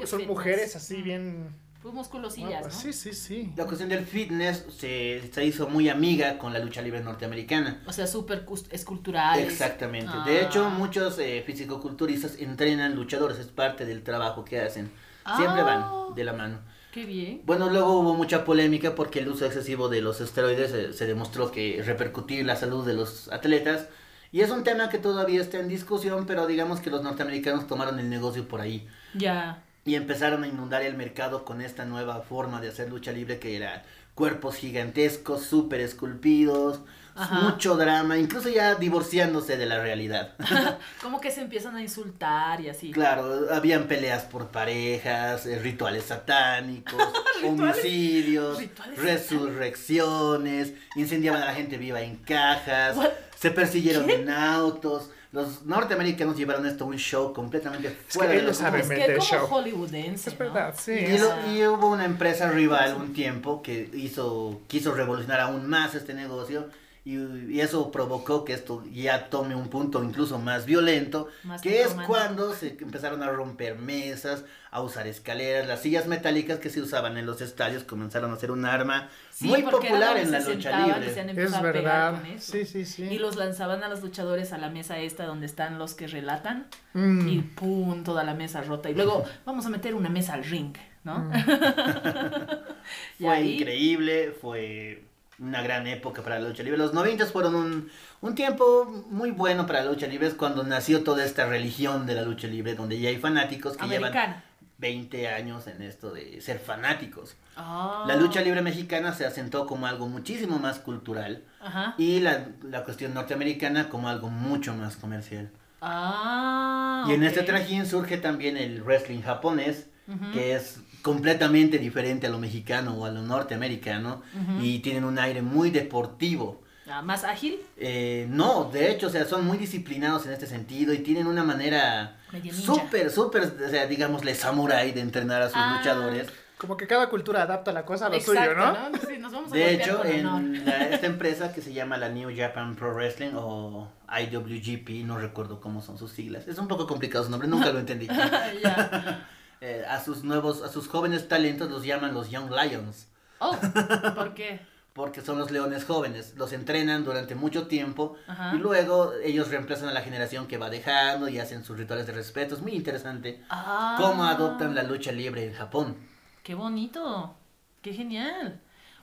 son mujeres así bien... Pues musculosillas, guapas. ¿no? Sí, sí, sí. La cuestión del fitness se, se hizo muy amiga con la lucha libre norteamericana. O sea, súper esculturales. Exactamente. Ah. De hecho, muchos eh, fisicoculturistas entrenan luchadores, es parte del trabajo que hacen. Siempre Ah. van de la mano. Qué bien. Bueno, luego hubo mucha polémica porque el uso excesivo de los esteroides eh, se demostró que repercutía en la salud de los atletas. Y es un tema que todavía está en discusión, pero digamos que los norteamericanos tomaron el negocio por ahí. Ya. Y empezaron a inundar el mercado con esta nueva forma de hacer lucha libre que era cuerpos gigantescos, súper esculpidos, Ajá. mucho drama, incluso ya divorciándose de la realidad. Como que se empiezan a insultar y así. Claro, habían peleas por parejas, eh, rituales satánicos, homicidios, rituales resurrecciones, incendiaban a la gente viva en cajas, What? se persiguieron ¿Qué? en autos. Los norteamericanos llevaron esto a un show completamente fuera de lo ellos saben Es que Mente como show. hollywoodense, Es ¿no? verdad, sí. Y, lo- y hubo una empresa rival un tiempo que hizo, quiso revolucionar aún más este negocio y, y eso provocó que esto ya tome un punto incluso más violento, Más que es romántico. cuando se empezaron a romper mesas, a usar escaleras, las sillas metálicas que se usaban en los estadios comenzaron a ser un arma Sí, muy popular en la se lucha libre. Es verdad. Sí, sí, sí. Y los lanzaban a los luchadores a la mesa esta donde están los que relatan Mm. y pum, toda la mesa rota. Y luego vamos a meter una mesa al ring, ¿no? Mm. Fue ahí- increíble, fue una gran época para la lucha libre. Los 90 fueron un, un tiempo muy bueno para la lucha libre, es cuando nació toda esta religión de la lucha libre, donde ya hay fanáticos que llevan Americana. 20 años en esto de ser fanáticos. Ah. La lucha libre mexicana se asentó como algo muchísimo más cultural Ajá. y la, la cuestión norteamericana como algo mucho más comercial. Ah. Y en este trajín surge también el wrestling japonés, que es completamente diferente a lo mexicano o a lo norteamericano y tienen un aire muy deportivo. Ah, ¿Más ágil? Eh, no, de hecho, o sea, son muy disciplinados en este sentido y tienen una manera súper, súper, o sea, digámosle samurái de entrenar a sus Ah. luchadores. Como que cada cultura adapta la cosa a lo Exacto, suyo, ¿no? Sí, nos vamos a De hecho, en la- esta empresa que se llama la New Japan Pro Wrestling o IWGP, no recuerdo cómo son sus siglas, es un poco complicado su nombre, nunca lo entendí. Eh, a sus nuevos, a sus jóvenes talentos los llaman los Young Lions. Oh, ¿por qué? porque son los leones jóvenes. Los entrenan durante mucho tiempo Ajá. y luego ellos reemplazan a la generación que va dejando y hacen sus rituales de respeto. Es muy interesante Ah. cómo adoptan la lucha libre en Japón. Qué bonito. Qué genial.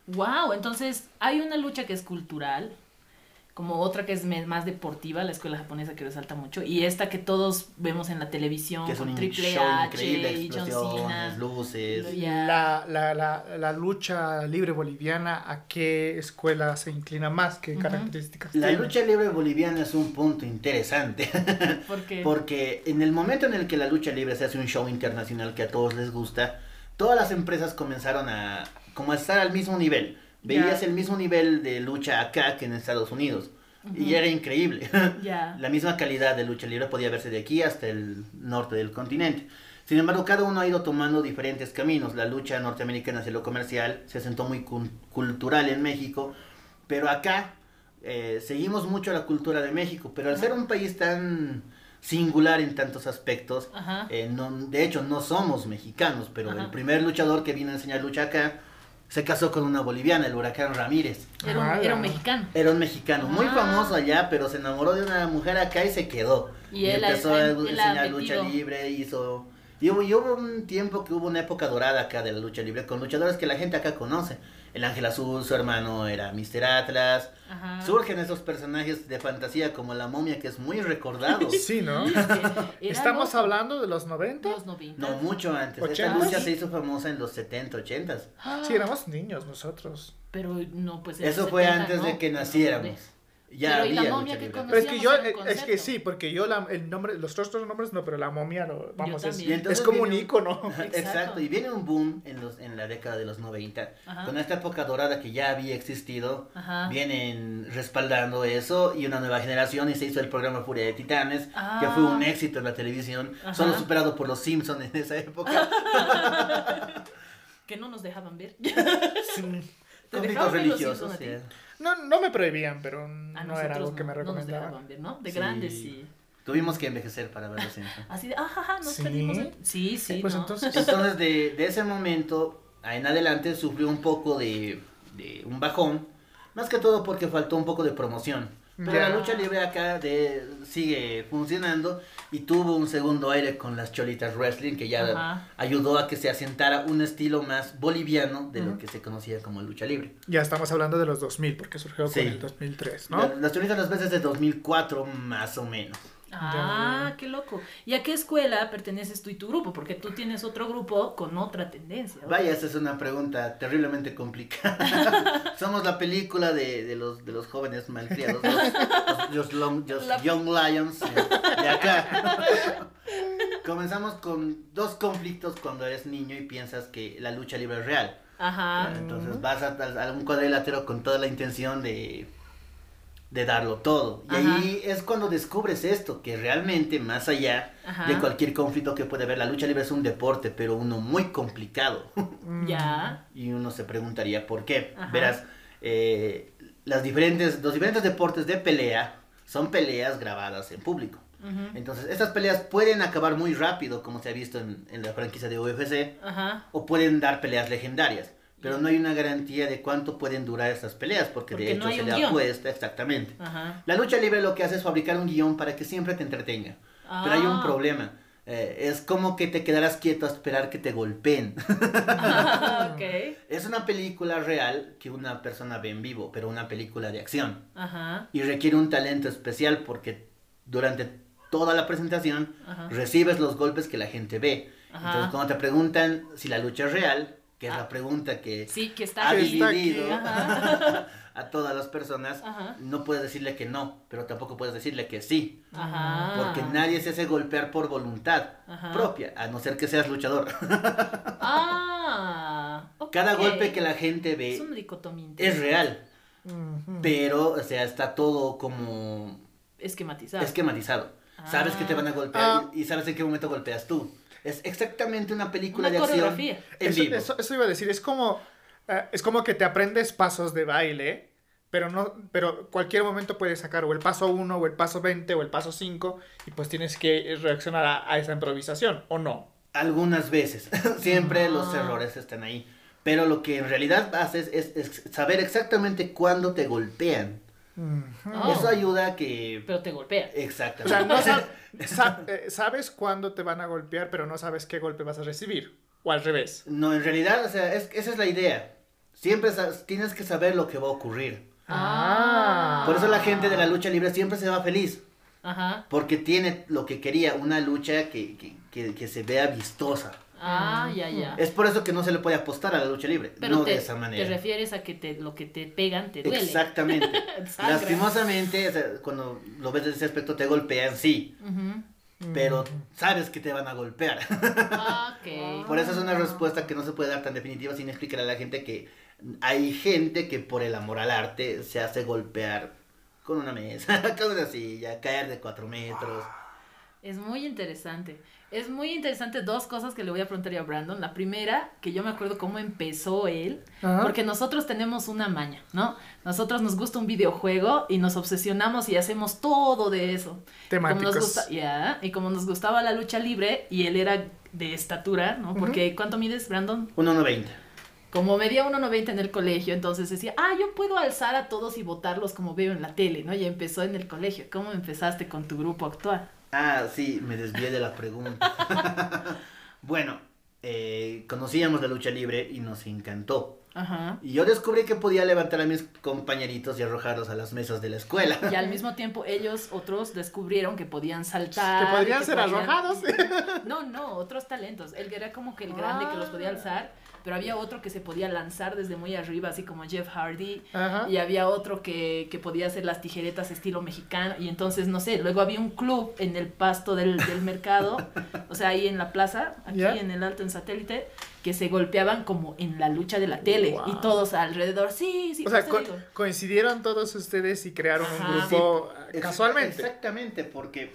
Wow, entonces hay una lucha que es cultural, como otra que es me- más deportiva, la escuela japonesa que resalta mucho, y esta que todos vemos en la televisión Que es con un Triple show H increíble, y John Cena. luces. La, la, la, la lucha libre boliviana, ¿a qué escuela se inclina más? ¿Qué características La tiene? lucha libre boliviana es un punto interesante. ¿Por qué? Porque en el momento en el que la lucha libre se hace un show internacional que a todos les gusta, todas las empresas comenzaron a como a estar al mismo nivel. Veías el mismo nivel de lucha acá que en Estados Unidos. Y era increíble. Ya. La misma calidad de lucha libre podía verse de aquí hasta el norte del continente. Sin embargo, cada uno ha ido tomando diferentes caminos. La lucha norteamericana hacia lo comercial se sentó muy cul- cultural en México, pero acá eh, seguimos mucho la cultura de México. Pero al ser un país tan singular en tantos aspectos, eh, no- de hecho no somos mexicanos, pero Ajá. el primer luchador que vino a enseñar lucha acá se casó con una boliviana, el huracán Ramírez. Era un, Ah, era un mexicano. Era un mexicano muy Ah. famoso allá, pero se enamoró de una mujer acá y se quedó. Y él ha- empezó a él enseñar lucha libre, hizo... Y hubo, y hubo un tiempo que hubo una época dorada acá de la lucha libre con luchadores que la gente acá conoce. El Ángel Azul, su hermano era Mr. Atlas. Ajá. Surgen esos personajes de fantasía como la momia que es muy recordado. Sí, ¿no? Estamos hablando de los 90. Los 90. No, mucho antes. Esta ¿Ochentas? lucha se hizo famosa en los 70, 80. Ah, Sí, éramos niños nosotros. Pero no, pues. Eso fue 70 antes de que naciéramos. 90. Ya Pero, ¿y la había momia lucha que? Pero es que yo, eh, es que sí, porque yo la, el nombre, los otros nombres no, pero la momia, lo, vamos, es, es como un icono. Exacto. Exacto. y viene un boom en, los, en la década de los 90, Ajá. con esta época dorada que ya había existido, Ajá. vienen respaldando eso y una nueva generación y se hizo el programa Furia de Titanes, que Ah. fue un éxito en la televisión, Ajá. solo superado por los Simpsons en esa época. Que no nos dejaban ver. Sí. Te Conflictos dejaban ver los religiosos. Sí. No, no me prohibían, pero A no era algo que me no nos recomendaban. dejaban ver, ¿no? De Sí. grandes sí. Tuvimos que envejecer para ver los Simpsons. Así de, ajaja, nos ¿Sí? perdimos. Sí, sí. Pues no. entonces. Entonces, de, de ese momento en adelante sufrió un poco de, de un bajón, más que todo porque faltó un poco de promoción. Pero Ya. la lucha libre acá de, sigue funcionando y tuvo un segundo aire con las Cholitas Wrestling que ya Ajá. ayudó a que se asentara un estilo más boliviano de lo que se conocía como lucha libre. Ya estamos hablando de los 2000, porque surgió Sí. con el 2003, ¿no? La- las Cholitas las veces de 2004 más o menos. Ah, qué loco. ¿Y a qué escuela perteneces tú y tu grupo? Porque tú tienes otro grupo con otra tendencia. Vaya, esa es una pregunta terriblemente complicada. Somos la película de, de los, de los jóvenes malcriados, los, los- los long- los La- Young Lions de acá. Comenzamos con dos conflictos cuando eres niño y piensas que la lucha libre es real. Ajá. Entonces vas a, a un cuadrilátero con toda la intención de, de darlo todo. Y Ajá. ahí es cuando descubres esto, que realmente más allá Ajá. de cualquier conflicto que puede haber, la lucha libre es un deporte, pero uno muy complicado. Mm. Ya. Y uno se preguntaría por qué. Ajá. Verás, eh, las diferentes, los diferentes deportes de pelea son peleas grabadas en público. Entonces, estas peleas pueden acabar muy rápido, como se ha visto en, en la franquicia de UFC, o pueden dar peleas legendarias. Pero no hay una garantía de cuánto pueden durar estas peleas, porque, Porque de hecho se le guion. apuesta exactamente. Ajá. La lucha libre lo que hace es fabricar un guion para que siempre te entretenga. Pero hay un Ah. problema. eh, es como que te quedarás quieto a esperar que te golpeen. Ah. Es una película real que una persona ve en vivo, pero una película de acción. Ajá. Y requiere un talento especial porque durante toda la presentación Ajá. recibes los golpes que la gente ve. Entonces cuando te preguntan si la lucha es real, que es Ah. la pregunta que Sí, que está ha está dividido a todas las personas, Ajá. no puedes decirle que no, pero tampoco puedes decirle que sí. Ajá. Porque nadie se hace golpear por voluntad Ajá. propia, a no ser que seas luchador. Ah. Cada golpe que la gente ve Es real. Pero, o sea, está todo como Esquematizado. esquematizado. Sabes que te van a golpear Ah. y, y sabes en qué momento golpeas tú. Es exactamente una película Una de acción coreografía. en Eso, vivo. eso- eso iba a decir, es como, eh, es como que te aprendes pasos de baile, pero no, pero cualquier momento puedes sacar o el paso 1 o el paso 20 o el paso 5 y pues tienes que reaccionar a, a esa improvisación, ¿o no? Algunas veces. Siempre los Ah. errores están ahí. Pero lo que en realidad haces es, es saber exactamente cuándo te golpean. Oh. Eso ayuda a que... Pero te golpea. O Exactamente. sea, no sab- eh, sabes cuándo te van a golpear, pero no sabes qué golpe vas a recibir. O al revés. No, en realidad, o sea, es- esa es la idea. Siempre tienes que saber lo que va a ocurrir. Ah. Por eso la gente de la lucha libre siempre se va feliz. Ajá. Porque tiene lo que quería, una lucha que, que, que, que se vea vistosa. Ah, ya, ya. Es por eso que no se le puede apostar a la lucha libre. Pero no te, de esa manera. te refieres a que te, lo que te pegan te duele. Exactamente. Lastimosamente, o sea, cuando lo ves desde ese aspecto, te golpean, sí. Pero sabes que te van a golpear. Ah, Ok. Por eso es una respuesta que no se puede dar tan definitiva sin explicar a la gente que hay gente que por el amor al arte se hace golpear con una mesa, con una silla, caer de cuatro metros. Es muy interesante. Es muy interesante dos cosas que le voy a preguntar yo a Brandon. La primera, que yo me acuerdo cómo empezó él, Ajá. porque nosotros tenemos una maña, ¿no? Nosotros nos gusta un videojuego y nos obsesionamos y hacemos todo de eso. Como nos Temáticos. gusta, ya, y como nos gustaba la lucha libre y él era de estatura, ¿no? Porque ¿cuánto mides, Brandon? 1.90. Como medía 1.90 en el colegio, entonces decía, ah, yo puedo alzar a todos y votarlos como veo en la tele, ¿no? Y empezó en el colegio. ¿Cómo empezaste con tu grupo actual? Ah, sí, me desvié de la pregunta. bueno, eh, conocíamos la lucha libre y nos encantó. Ajá. Y yo descubrí que podía levantar a mis compañeritos y arrojarlos a las mesas de la escuela. Y al mismo tiempo ellos, otros, descubrieron que podían saltar. Que podrían que ser podían- arrojados. No, no, otros talentos. Él era como que el grande que los podía Ah. alzar, pero había otro que se podía lanzar desde muy arriba, así como Jeff Hardy. Ajá. Y había otro que, que podía hacer las tijeretas estilo mexicano. Y entonces, no sé, luego había un club en el pasto del, del mercado, o sea, ahí en la plaza, aquí en el alto en satélite, que se golpeaban como en la lucha de la tele. Wow. Y todos alrededor, sí, sí, O sea, co- digo. coincidieron todos ustedes y crearon Ajá. un grupo Sí, casualmente. Exactamente, porque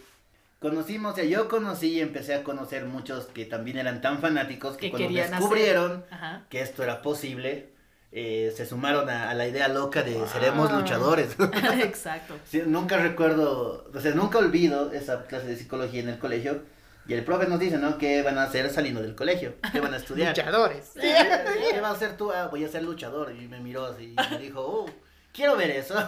conocimos, o sea, yo conocí y empecé a conocer muchos que también eran tan fanáticos que, Que cuando descubrieron que esto era posible, eh, se sumaron a, a la idea loca de seremos Wow. luchadores. Exacto. Sí, nunca recuerdo, o sea, nunca olvido esa clase de psicología en el colegio. Y el profe nos dice, ¿no? ¿Qué van a hacer saliendo del colegio? ¿Qué van a estudiar? Luchadores. ¿Qué vas a hacer tú? Ah, voy a ser luchador. Y me miró así y me dijo, oh, quiero ver eso.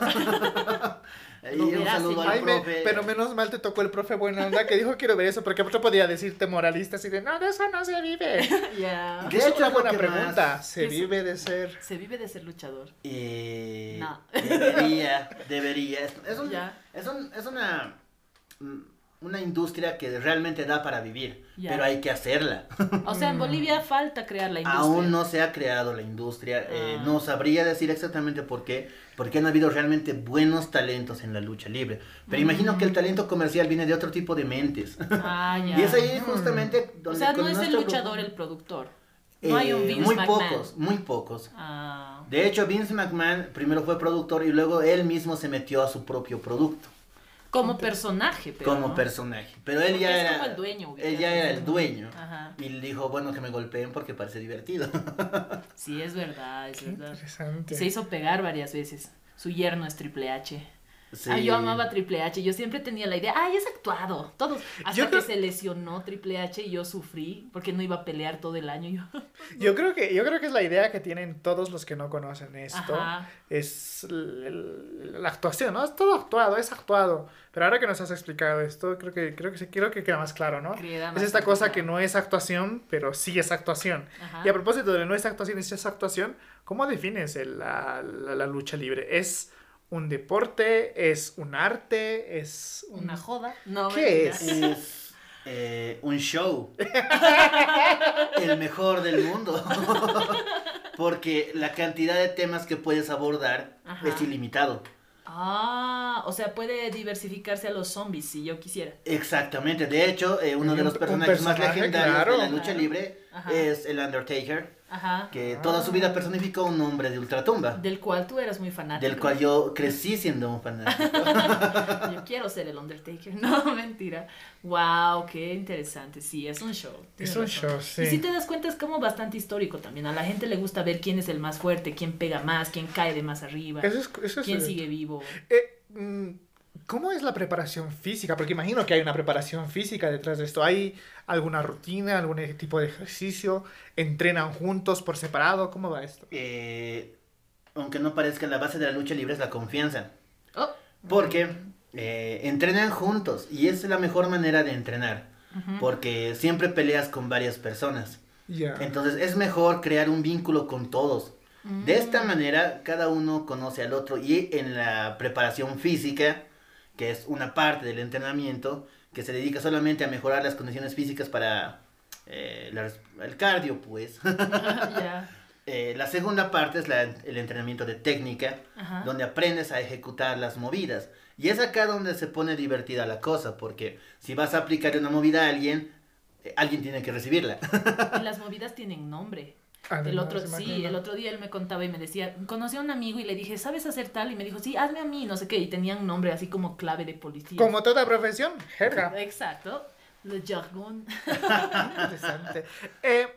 un saludo al Ay, me- profe. pero menos mal te tocó el profe buena onda que dijo quiero ver eso, porque otro podía decirte moralista así de no, de eso no se vive. Ya. De es hecho, una es lo buena pregunta. más- ¿Se vive de ser? Se vive de ser luchador. Eh, No. Debería, debería. Es, es un- es, un- es una, una industria que realmente da para vivir, Ya. pero hay que hacerla. O sea, en Bolivia falta crear la industria. Aún no se ha creado la industria. eh, Ah. no sabría decir exactamente por qué. Porque han habido realmente buenos talentos en la lucha libre. Pero imagino que el talento comercial viene de otro tipo de mentes. Ah, ya. y es ahí justamente O donde... sea, con no es el luchador grupo- el productor. No hay un Eh, Vince Muy McMahon. pocos, muy pocos. Ah, De hecho, Vince McMahon primero fue productor y luego él mismo se metió a su propio producto como personaje, pero. como ¿no? personaje. Pero él Porque ya es era. como el dueño, Él ya era el dueño. Ajá. Y le dijo, bueno, que me golpeen porque parece divertido. Sí, es verdad, es Qué verdad. interesante. Se hizo pegar varias veces. Su yerno es Triple H. Sí. Ay, yo amaba Triple H. Yo siempre tenía la idea, ay, es actuado. Todos. Hasta Yo que creo- se lesionó Triple H y yo sufrí porque no iba a pelear todo el año. Yo, Yo creo que yo creo que es la idea que tienen todos los que no conocen esto. Ajá. Es la actuación, ¿no? Es todo actuado, es actuado. Pero ahora que nos has explicado esto, creo que creo que creo que queda más claro, ¿no? Queda Es más esta cosa claro. que no es actuación, pero sí es actuación. Ajá. Y a propósito de no es actuación, es actuación, ¿cómo defines el- la, la- la lucha libre? ¿Es un deporte? ¿Es un arte? ¿Es un... Una joda. No, ¿Qué es? Es eh, un show. el mejor del mundo. Porque la cantidad de temas que puedes abordar Ajá. es ilimitado. Ah, o sea, puede diversificarse a los zombies si yo quisiera. Exactamente. De hecho, eh, uno de los un personajes más legendarios claro. de la lucha Claro. libre Ajá. es el Undertaker, Ajá. que toda su vida personificó un hombre de ultratumba. Del cual tú eras muy fanático. Del cual yo crecí siendo un fanático. Yo quiero ser el Undertaker. No, mentira. Wow, qué interesante. Sí, es un show. Es un razón. show, sí. Y si te das cuenta es como bastante histórico también. A la gente le gusta ver quién es el más fuerte, quién pega más, quién cae de más arriba, Eso es, eso es- quién sigue vivo. Eh, mm, ¿Cómo es la preparación física? Porque imagino que hay una preparación física detrás de esto. ¿Hay alguna rutina, algún tipo de ejercicio? ¿Entrenan juntos por separado? ¿Cómo va esto? Eh, aunque no parezca, la base de la lucha libre es la confianza. Oh, Porque eh, entrenan juntos y es la mejor manera de entrenar. Porque siempre peleas con varias personas. Entonces es mejor crear un vínculo con todos. De esta Mm. manera cada uno conoce al otro y en la preparación física, que es una parte del entrenamiento, que se dedica solamente a mejorar las condiciones físicas para eh, la el cardio, pues. ya. Eh, la segunda parte es la- el entrenamiento de técnica, donde aprendes a ejecutar las movidas. Y es acá donde se pone divertida la cosa, porque si vas a aplicar una movida a alguien, eh, alguien tiene que recibirla. Y las movidas tienen nombre. Además, el otro, sí, el otro día él me contaba y me decía, conocí a un amigo y le dije, ¿sabes hacer tal? Y me dijo, sí, hazme a mí, no sé qué. Y tenían un nombre así como clave de policía. Como toda profesión, jerga. Exacto. Le jargon. Interesante. Eh,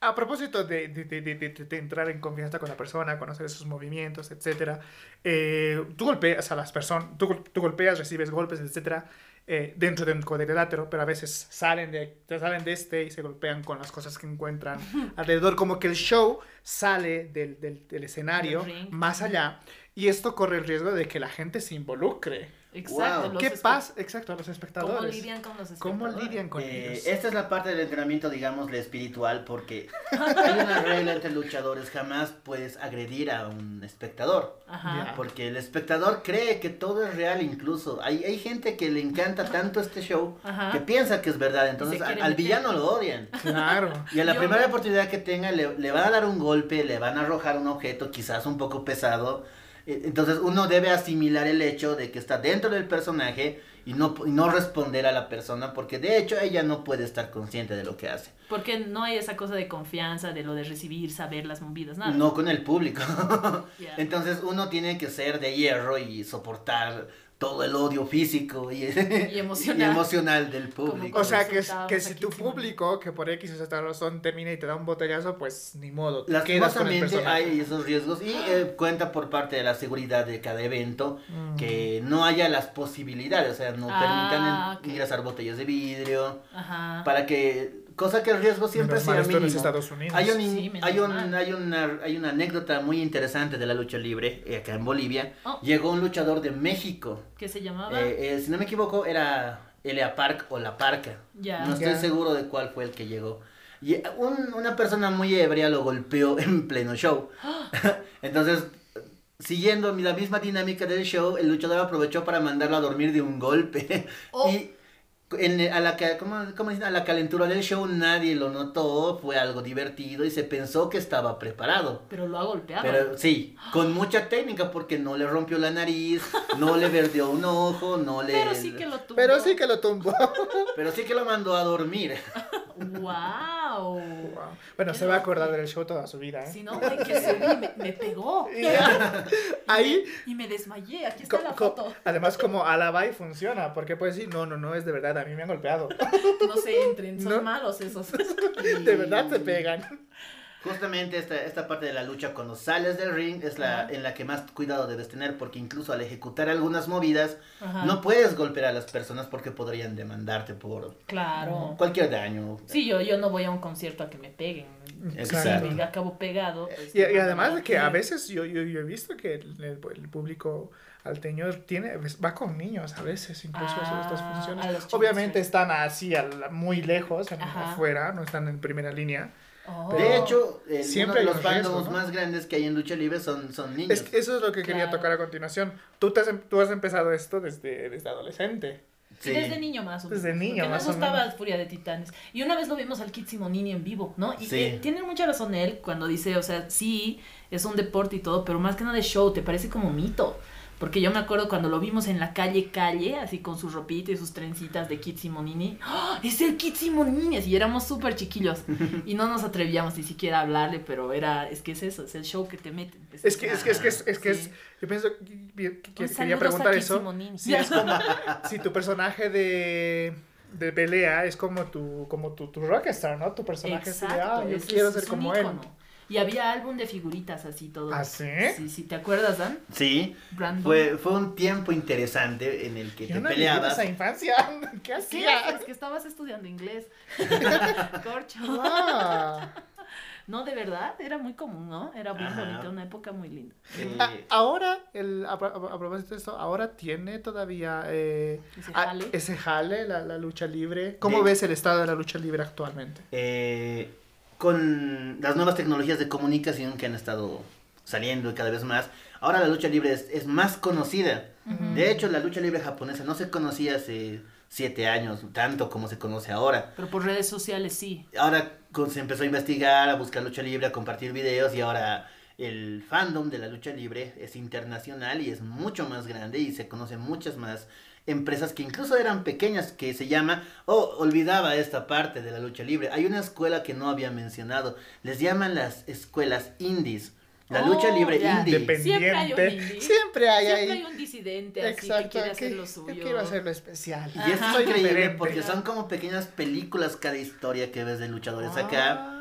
a propósito de, de- de- de- entrar en confianza con la persona, conocer sus movimientos, etcétera, eh, tú golpeas a las personas, tú, tú golpeas, recibes golpes, etcétera, eh, dentro de un cuadrilátero, pero a veces salen de, salen de este y se golpean con las cosas que encuentran alrededor, como que el show sale del, del- del escenario más allá y esto corre el riesgo de que la gente se involucre. Exacto. Wow. ¿Qué pasa? Exacto, a los ¿Cómo espectadores. lidian con los ¿Cómo espectadores? lidian con Eh, ellos? esta es la parte del entrenamiento, digamos, espiritual, porque hay una regla entre luchadores, jamás puedes agredir a un espectador. Ajá. Porque el espectador cree que todo es real incluso. Hay, hay gente que le encanta tanto este show Ajá. que piensa que es verdad. Entonces al, meter. villano lo odian. Claro. Y a la Yo- primera oportunidad que tenga le, le van a dar un golpe, le van a arrojar un objeto quizás un poco pesado. Eh, Entonces uno debe asimilar el hecho de que está dentro del personaje y no, y no responder a la persona porque de hecho ella no puede estar consciente de lo que hace. Porque no hay esa cosa de confianza, de lo de recibir, saber las movidas, nada. No con el público. Entonces uno tiene que ser de hierro y soportar todo el odio físico y, emocional. y emocional del público. O sea, que, que si tu público, que por X o Z razón termina y te da un botellazo, pues ni modo. te quedas con el Lastimosamente hay esos riesgos y eh, cuenta por parte de la seguridad de cada evento Mm. que no haya las posibilidades, o sea, no Ah, permitan en- ok. ingresar botellas de vidrio, Ajá. para que, cosa que el riesgo siempre Menos sea mínimo. Estados Unidos. Hay, un, Sí, hay, un, hay, una, hay una anécdota muy interesante de la lucha libre eh, acá en Bolivia. Oh. Llegó un luchador de México. ¿Qué se llamaba? Eh, eh, si no me equivoco, era Elia Park o La Parca. Ya. No estoy seguro de cuál fue el que llegó. Y un- una persona muy ebria lo golpeó en pleno show. Entonces, siguiendo la misma dinámica del show, el luchador aprovechó para mandarlo a dormir de un golpe. Oh. Y en, a, la, ¿cómo, cómo a la calentura del show nadie lo notó, fue algo divertido y se pensó que estaba preparado. Pero lo ha golpeado. Pero sí, con mucha técnica porque no le rompió la nariz, no le verdeó un ojo, no le... Pero sí que lo tuvo. Pero sí que lo tumbó. Pero sí que lo mandó a dormir. ¡Wow! Wow. Bueno, se va a acordar del show toda su vida, ¿eh? Si no, güey, que se me, me pegó. Y ahí, Y me desmayé. Aquí está la foto. además como alaba y funciona, porque puedes decir, no, no, no, es de verdad, a mí me han golpeado. No se entren, son No. malos esos. De verdad te pegan. Justamente esta, esta parte de la lucha cuando sales del ring es la Ajá. en la que más cuidado debes tener porque incluso al ejecutar algunas movidas Ajá. no puedes golpear a las personas porque podrían demandarte por Claro. cualquier daño. Sí, yo, yo no voy a un concierto a que me peguen. Exacto. Si me acabo pegado. pues, Y, y además de que a veces yo, yo, yo he visto que el- el público alteño tiene, va con niños a veces, incluso a hacer estas Ah, funciones. Obviamente sí. están así al- muy lejos, en- Ajá. afuera, no están en primera línea. Oh. De hecho, eh, Siempre uno de los fandoms ¿no? más grandes que hay en lucha libre son, son niños. Es eso es lo que quería Claro. tocar a continuación. Tú, te has, em- tú has empezado esto desde, desde adolescente. Sí, desde niño más o menos. Desde niño, Porque más o nos gustaba menos. Furia de Titanes. Y una vez lo vimos al Kid Simonini en vivo, ¿no? Y Sí. eh, tiene mucha razón él cuando dice, o sea, sí, es un deporte y todo, pero más que nada de show, te parece como mito. Porque yo me acuerdo cuando lo vimos en la calle Calle, así con su ropita y sus trencitas de Kid Simonini. ¡Ah! ¡Es el Kid Simonini! Y éramos súper chiquillos. Y no nos atrevíamos ni siquiera a hablarle, pero era, es que es eso, es el show que te meten. Es que es, que, es, que, es, es, que Sí. es- yo pienso que, que- quería preguntar eso. Si es como, si tu personaje de, de pelea es como tu, como tu, tu rockstar, ¿no? Tu personaje así de, ah, yo ese quiero es- ser es como él. Y había álbum de figuritas así todo. ¿Ah, sí? Sí, sí, ¿te acuerdas, Dan? Sí, Brandon. fue, fue un tiempo interesante en el que Yo te no peleabas. esa infancia. ¿Qué ¿Qué? hacía? Es que estabas estudiando inglés. Corcho. Ah. No, de verdad, era muy común, ¿no? Era muy Ajá. bonita, una época muy linda. Ah, ahora, el, a, a- a propósito de esto, ahora tiene todavía eh, Ese ah, jale. ese jale, la, la lucha libre. ¿Cómo De- ves el estado de la lucha libre actualmente? eh, con las nuevas tecnologías de comunicación que han estado saliendo cada vez más, ahora la lucha libre es, es más conocida. De hecho, la lucha libre japonesa no se conocía hace siete años, tanto como se conoce ahora. Pero por redes sociales sí. Ahora con- se empezó a investigar, a buscar lucha libre, a compartir videos y ahora el fandom de la lucha libre es internacional y es mucho más grande y se conocen muchas más empresas que incluso eran pequeñas que se llama, oh, olvidaba esta parte de la lucha libre. Hay una escuela que no había mencionado, les llaman las escuelas indies. La Oh, lucha libre ya. indie. Siempre hay un indie. Siempre hay Siempre ahí. hay un disidente así que Exacto. quiere hacer lo yo quiero hacerlo especial. Y esto Ajá. es increíble Diferente. porque son como pequeñas películas cada historia que ves de luchadores acá. Ah.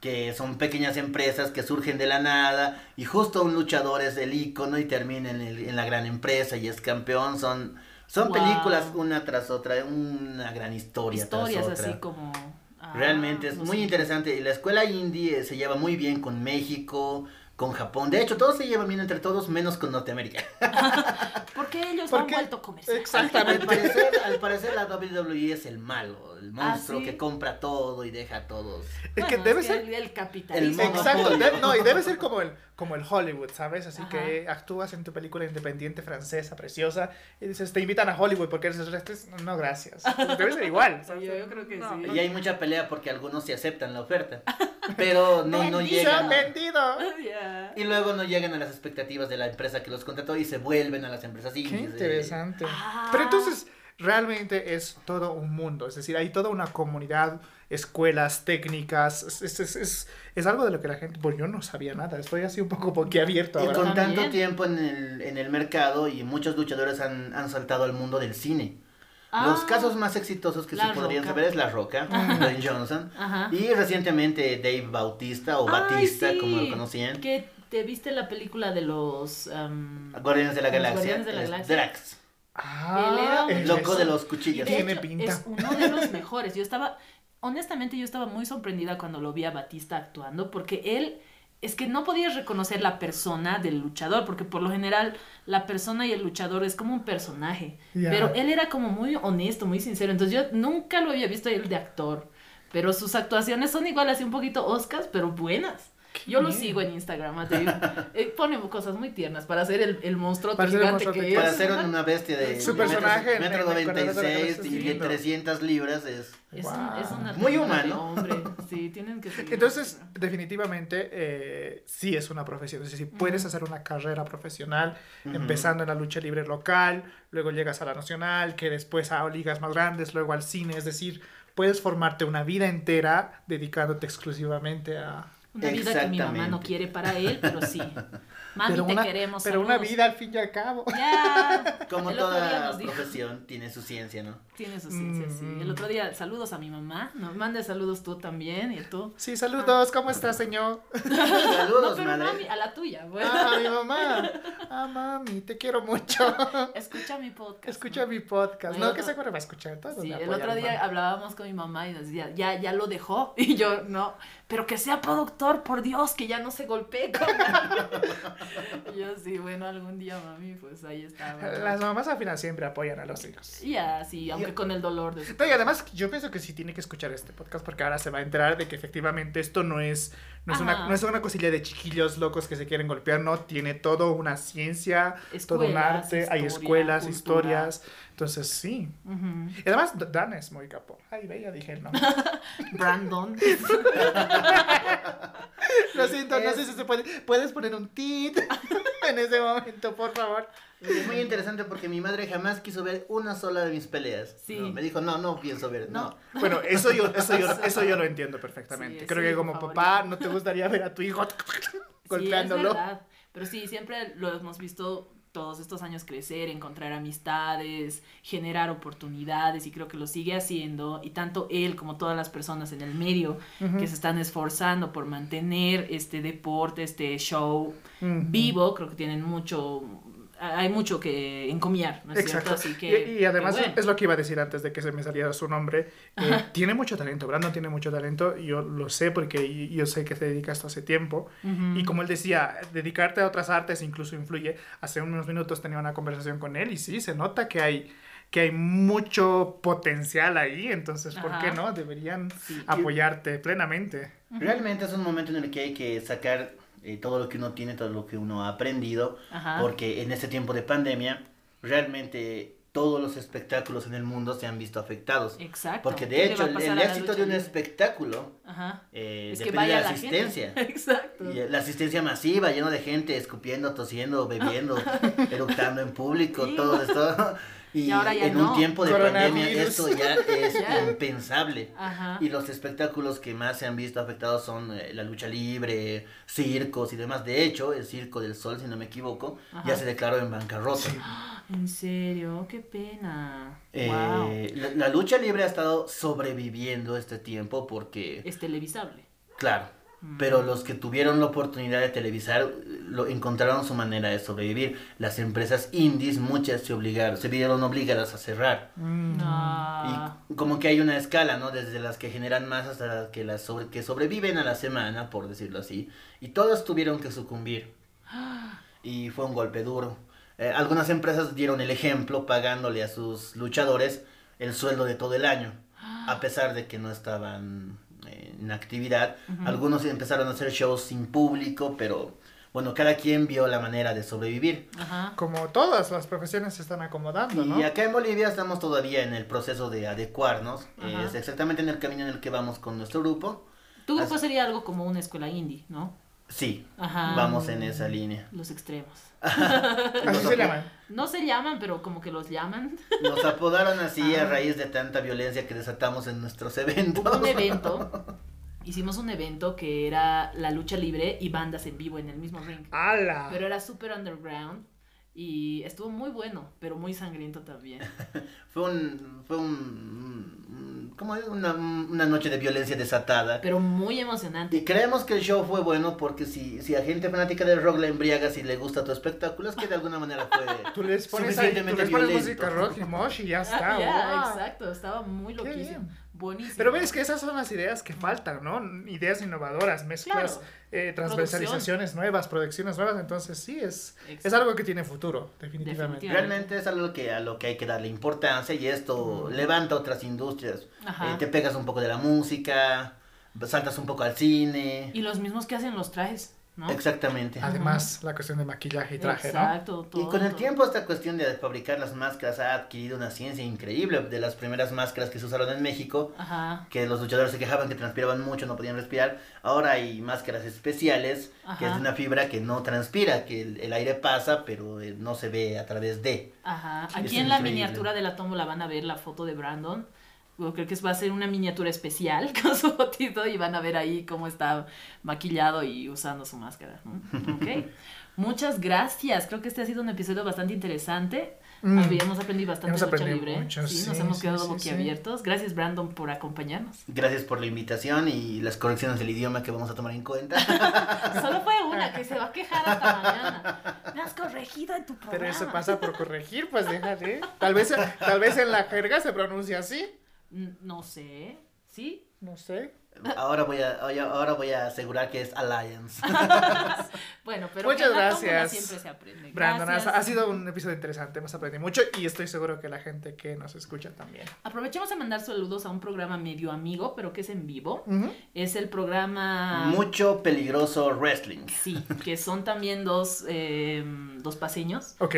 que son pequeñas empresas que surgen de la nada y justo un luchador es el ícono y termina en, el- en la gran empresa y es campeón. Son, son Wow. películas una tras otra, una gran historia Historias tras otra. así como. ah, Realmente es no muy sé. interesante y la escuela indie eh, se lleva muy bien con México, con Japón. De hecho, todos se llevan bien entre todos menos con Norteamérica. Porque ellos ¿Por han qué? vuelto comercial. Al Exactamente. parecer, al parecer la WWE es el malo, el monstruo ¿sí? que compra todo y deja a todos. Es que Bueno, debe es ser. El, el capitalismo. El Exacto, no, y debe ser como el, como el Hollywood, ¿sabes? Así Ajá. que actúas en tu película independiente francesa, preciosa, y dices, te invitan a Hollywood porque eres extraterrestre. No, gracias. Debe ser igual. ¿sabes? Yo- yo creo que sí. Y hay mucha pelea porque algunos se aceptan la oferta, pero no, no ¡Se han llegan. vendido! Ya. Y luego no llegan a las expectativas de la empresa que los contrató y se vuelven a las empresas Qué indies. interesante. Ah. Pero entonces, realmente es todo un mundo. Es decir, hay toda una comunidad escuelas técnicas. Es, es, es, es, es algo de lo que la gente, bueno, yo no sabía nada, estoy así un poco boquiabierto Y ahora. con También. tanto tiempo en el, en el mercado y muchos luchadores han, han saltado al mundo del cine. Los Ah, casos más exitosos que La se podrían Roca. saber es La Roca, Dwayne Johnson, Ajá. y recientemente Dave Bautista o Ay, Batista, sí, como lo conocían, Que te viste la película de los... am, Guardianes de la Galaxia, Guardianes de la Galaxia. Drax, Ah, Él era un el loco de los cuchillos. de hecho, pinta. Es uno de los mejores. Yo estaba, honestamente, yo estaba muy sorprendida cuando lo vi a Batista actuando, porque él, es que no podías reconocer la persona del luchador, porque por lo general la persona y el luchador es como un personaje. Pero él era como muy honesto, muy sincero. Entonces yo nunca lo había visto a él de actor. Pero sus actuaciones son igual así un poquito Oscars, pero buenas. Yo lo sigo en Instagram, a Dave. Eh, pone cosas muy tiernas para hacer el, el monstruo Para el gigante monstruo que que- Para es. ser una bestia de Su personaje metro, metro en- en- en- 96 en- y de en- 300 libras es... Es, Wow. un, es una Muy humano. hombre. Sí, tienen que seguir. Entonces, definitivamente, eh, sí es una profesión. Es decir, puedes hacer una carrera profesional empezando en la lucha libre local, luego llegas a la nacional, que después a ligas más grandes, luego al cine. Es decir, puedes formarte una vida entera dedicándote exclusivamente a... Una vida que mi mamá no quiere para él, pero sí. Mami, pero te una, queremos. pero una vida al fin y al cabo. Ya. Como el toda nos profesión tiene su ciencia, ¿no? Tiene su ciencia, sí. El otro día, saludos a mi mamá. No, mande saludos tú también y tú. Sí, saludos, ¿cómo estás, señor? Saludos, No, pero madre. no a, la tuya. Bueno. Ah, a mi mamá. Ah, mami, te quiero mucho. Escucha mi podcast. Escucha ¿no? mi podcast. No, No, que seguro va a escuchar todo. Sí, el otro día hablábamos con mi mamá y nos decía, ya, ya lo dejó. Y yo, no, pero que sea productor, por Dios, que ya no se golpee con nadie". Y yo, sí, bueno, algún día, mami, pues ahí está. Las mamás al final siempre apoyan a los hijos. Y así, aunque con el dolor de su No, y además yo pienso que sí tiene que escuchar este podcast porque ahora se va a enterar de que efectivamente esto no es, no es, una, no es una cosilla de chiquillos locos que se quieren golpear, no, tiene todo una ciencia, todo un arte, hay escuelas, cultura. historias, entonces sí. Y además Dan es muy capo. Ay, ya dije el nombre. Brandon. Lo siento, no sé si se puede, puedes poner un tit en ese momento, por favor. Es muy interesante porque mi madre jamás quiso ver una sola de mis peleas. Sí. No, me dijo, no, no pienso ver, no. No. Bueno, eso yo, eso yo, eso yo lo entiendo perfectamente. Sí, Creo sí, que como favorito. papá no te gustaría ver a tu hijo golpeándolo. Sí, es verdad. Pero sí, siempre lo hemos visto todos estos años crecer, encontrar amistades, generar oportunidades y creo que lo sigue haciendo y tanto él como todas las personas en el medio que se están esforzando por mantener este deporte, este show vivo, creo que tienen mucho, hay mucho que encomiar, ¿no es Exacto. cierto? Así que, y, y además que bueno. es lo que iba a decir antes de que se me saliera su nombre. Eh, tiene mucho talento, Brandon tiene mucho talento. Yo lo sé porque yo sé que se dedica a esto hace tiempo. Ujú. Y como él decía, dedicarte a otras artes incluso influye. Hace unos minutos tenía una conversación con él y sí, se nota que hay que hay mucho potencial ahí, entonces, ¿por qué Ajá. no? Deberían Sí. apoyarte plenamente. Realmente es un momento en el que hay que sacar eh, todo lo que uno tiene, todo lo que uno ha aprendido, Ajá. porque en este tiempo de pandemia, realmente todos los espectáculos en el mundo se han visto afectados. Exacto. Porque ¿Qué de hecho, el, éxito de un espectáculo Ajá. eh, Es que depende vaya de la asistencia. Exacto. Y eh, la asistencia masiva, lleno de gente escupiendo, tosiendo, bebiendo, eructando en público, todo esto. Y, Y ahora ya en no. un tiempo de pandemia esto ya es Ya. impensable. Ajá. Y los espectáculos que más se han visto afectados son eh, la lucha libre, circos y demás. De hecho, el Circo del Sol, si no me equivoco, Ajá. ya se declaró en bancarrota. En serio, qué pena. Eh, wow. la, la lucha libre ha estado sobreviviendo este tiempo porque, Es televisable. claro. Pero los que tuvieron la oportunidad de televisar lo encontraron su manera de sobrevivir. Las empresas indies, muchas se obligaron, se vieron obligadas a cerrar. Mm. Ah, Y como que hay una escala, ¿no? Desde las que generan más hasta las que, las sobre- que sobreviven a la semana, por decirlo así. Y todas tuvieron que sucumbir. Y fue un golpe duro. Eh, algunas empresas dieron el ejemplo pagándole a sus luchadores el sueldo de todo el año. A pesar de que no estaban en actividad. Algunos empezaron a hacer shows sin público, pero bueno, cada quien vio la manera de sobrevivir. Ajá. Como todas las profesiones se están acomodando, ¿no? Y acá en Bolivia estamos todavía en el proceso de adecuarnos. Ajá. Es exactamente en el camino en el que vamos con nuestro grupo. Tu grupo Así- sería algo como una escuela indie, ¿no? Sí, Ajá. vamos en esa línea. Los extremos. Así se llaman. No se llaman, pero como que los llaman. Nos apodaron así a Ah. raíz de tanta violencia que desatamos en nuestros eventos. Hubo un evento. Hicimos un evento que era la lucha libre y bandas en vivo en el mismo ring. ¡Hala! Pero era súper underground y estuvo muy bueno, pero muy sangriento también. Fue un, fue un, ¿cómo es? Una, una noche de violencia desatada. Pero muy emocionante. Y creemos que el show fue bueno porque si, si a gente fanática del rock la embriaga, si le gusta tu espectáculo, es que de alguna manera fue Tú les pones, ahí, tú les pones música rock y mosh y ya está. Ah, ya, ¡wow! exacto, estaba muy Qué loquísimo. bien. Buenísimo. Pero ves que esas son las ideas que faltan, ¿no? Ideas innovadoras, mezclas, Claro. eh, transversalizaciones nuevas, producciones nuevas. Entonces sí, es, es algo que tiene futuro, definitivamente. Definitivamente. Realmente es algo que, a lo que hay que darle importancia y esto levanta otras industrias. Ajá. Eh, te pegas un poco de la música, saltas un poco al cine. Y los mismos que hacen los trajes, ¿no? Exactamente. Además, la cuestión de maquillaje y traje, Exacto, Y todo, con el tiempo esta cuestión de fabricar las máscaras ha adquirido una ciencia increíble. De las primeras máscaras que se usaron en México, Ajá. que los luchadores se quejaban que transpiraban mucho, no podían respirar. Ahora hay máscaras especiales, que es de una fibra que no transpira, que el, el aire pasa, pero eh, no se ve a través de. Ajá. Es Aquí en la miniatura de la tómbola van a ver la foto de Brandon. Creo que va a ser una miniatura especial con su fotito y van a ver ahí cómo está maquillado y usando su máscara. ¿no? Ok. Muchas gracias. Creo que este ha sido un episodio bastante interesante. Mm. Habíamos aprendido bastante Hemos aprendido libre. mucho, sí, nos sí, hemos sí, quedado sí, sí. boquiabiertos. Gracias, Brandon, por acompañarnos. Gracias por la invitación y las correcciones del idioma que vamos a tomar en cuenta. Solo fue una que se va a quejar hasta mañana. Me has corregido en tu programa. Pero eso pasa por corregir, pues déjate. Tal vez, tal vez en la jerga se pronuncia así. No sé. ¿Sí? No sé. ahora, voy a, ahora- ahora voy a asegurar que es Alliance. Bueno, pero Muchas gracias, siempre se aprende. Brandon, ha, Gracias. ha sido un episodio interesante, hemos aprendido mucho y estoy seguro que la gente que nos escucha también. Aprovechemos a mandar saludos a un programa medio amigo, pero que es en vivo. Es el programa... Mucho peligroso wrestling. Sí, que son también dos, eh, dos paseños Ok.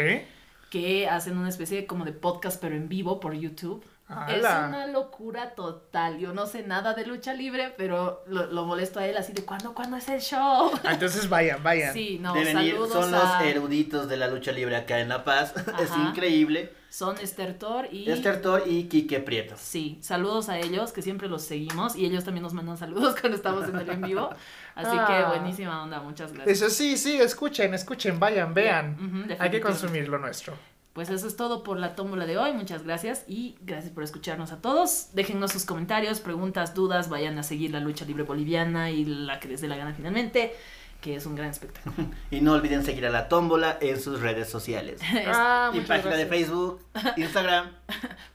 que hacen una especie de, como de podcast, pero en vivo por YouTube. Es una locura total. Yo no sé nada de lucha libre, pero lo, lo molesto a él así de ¿cuándo, cuándo es el show? Ah, Entonces vayan, vayan. Sí, no, Deben ir, saludos son a... los eruditos de la lucha libre acá en La Paz. es increíble. Son Esther Thor y... Esther Thor y Quique Prieto. Sí, saludos a ellos, que siempre los seguimos, y ellos también nos mandan saludos cuando estamos en el en vivo. Así Ah. que buenísima onda, muchas gracias. Eso sí, sí, escuchen, escuchen, vayan, vean. Hay que consumir lo nuestro. Pues eso es todo por la tómbola de hoy, muchas gracias y gracias por escucharnos a todos. Déjennos sus comentarios, preguntas, dudas, vayan a seguir la lucha libre boliviana y la que les dé la gana finalmente, que es un gran espectáculo. Y no olviden seguir a la tómbola en sus redes sociales. Ah, y página de. Facebook, Instagram.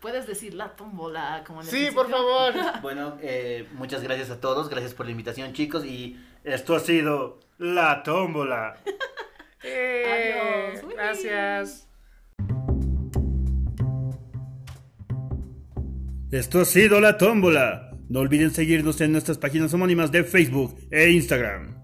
Puedes decir la tómbola como en el Sí, por favor. Bueno, eh, muchas gracias a todos. Gracias por la invitación, chicos. Y esto ha sido La tómbola. Eh, Adiós. Uy. Gracias. Esto ha sido La tómbola. No olviden seguirnos en nuestras páginas homónimas de Facebook e Instagram.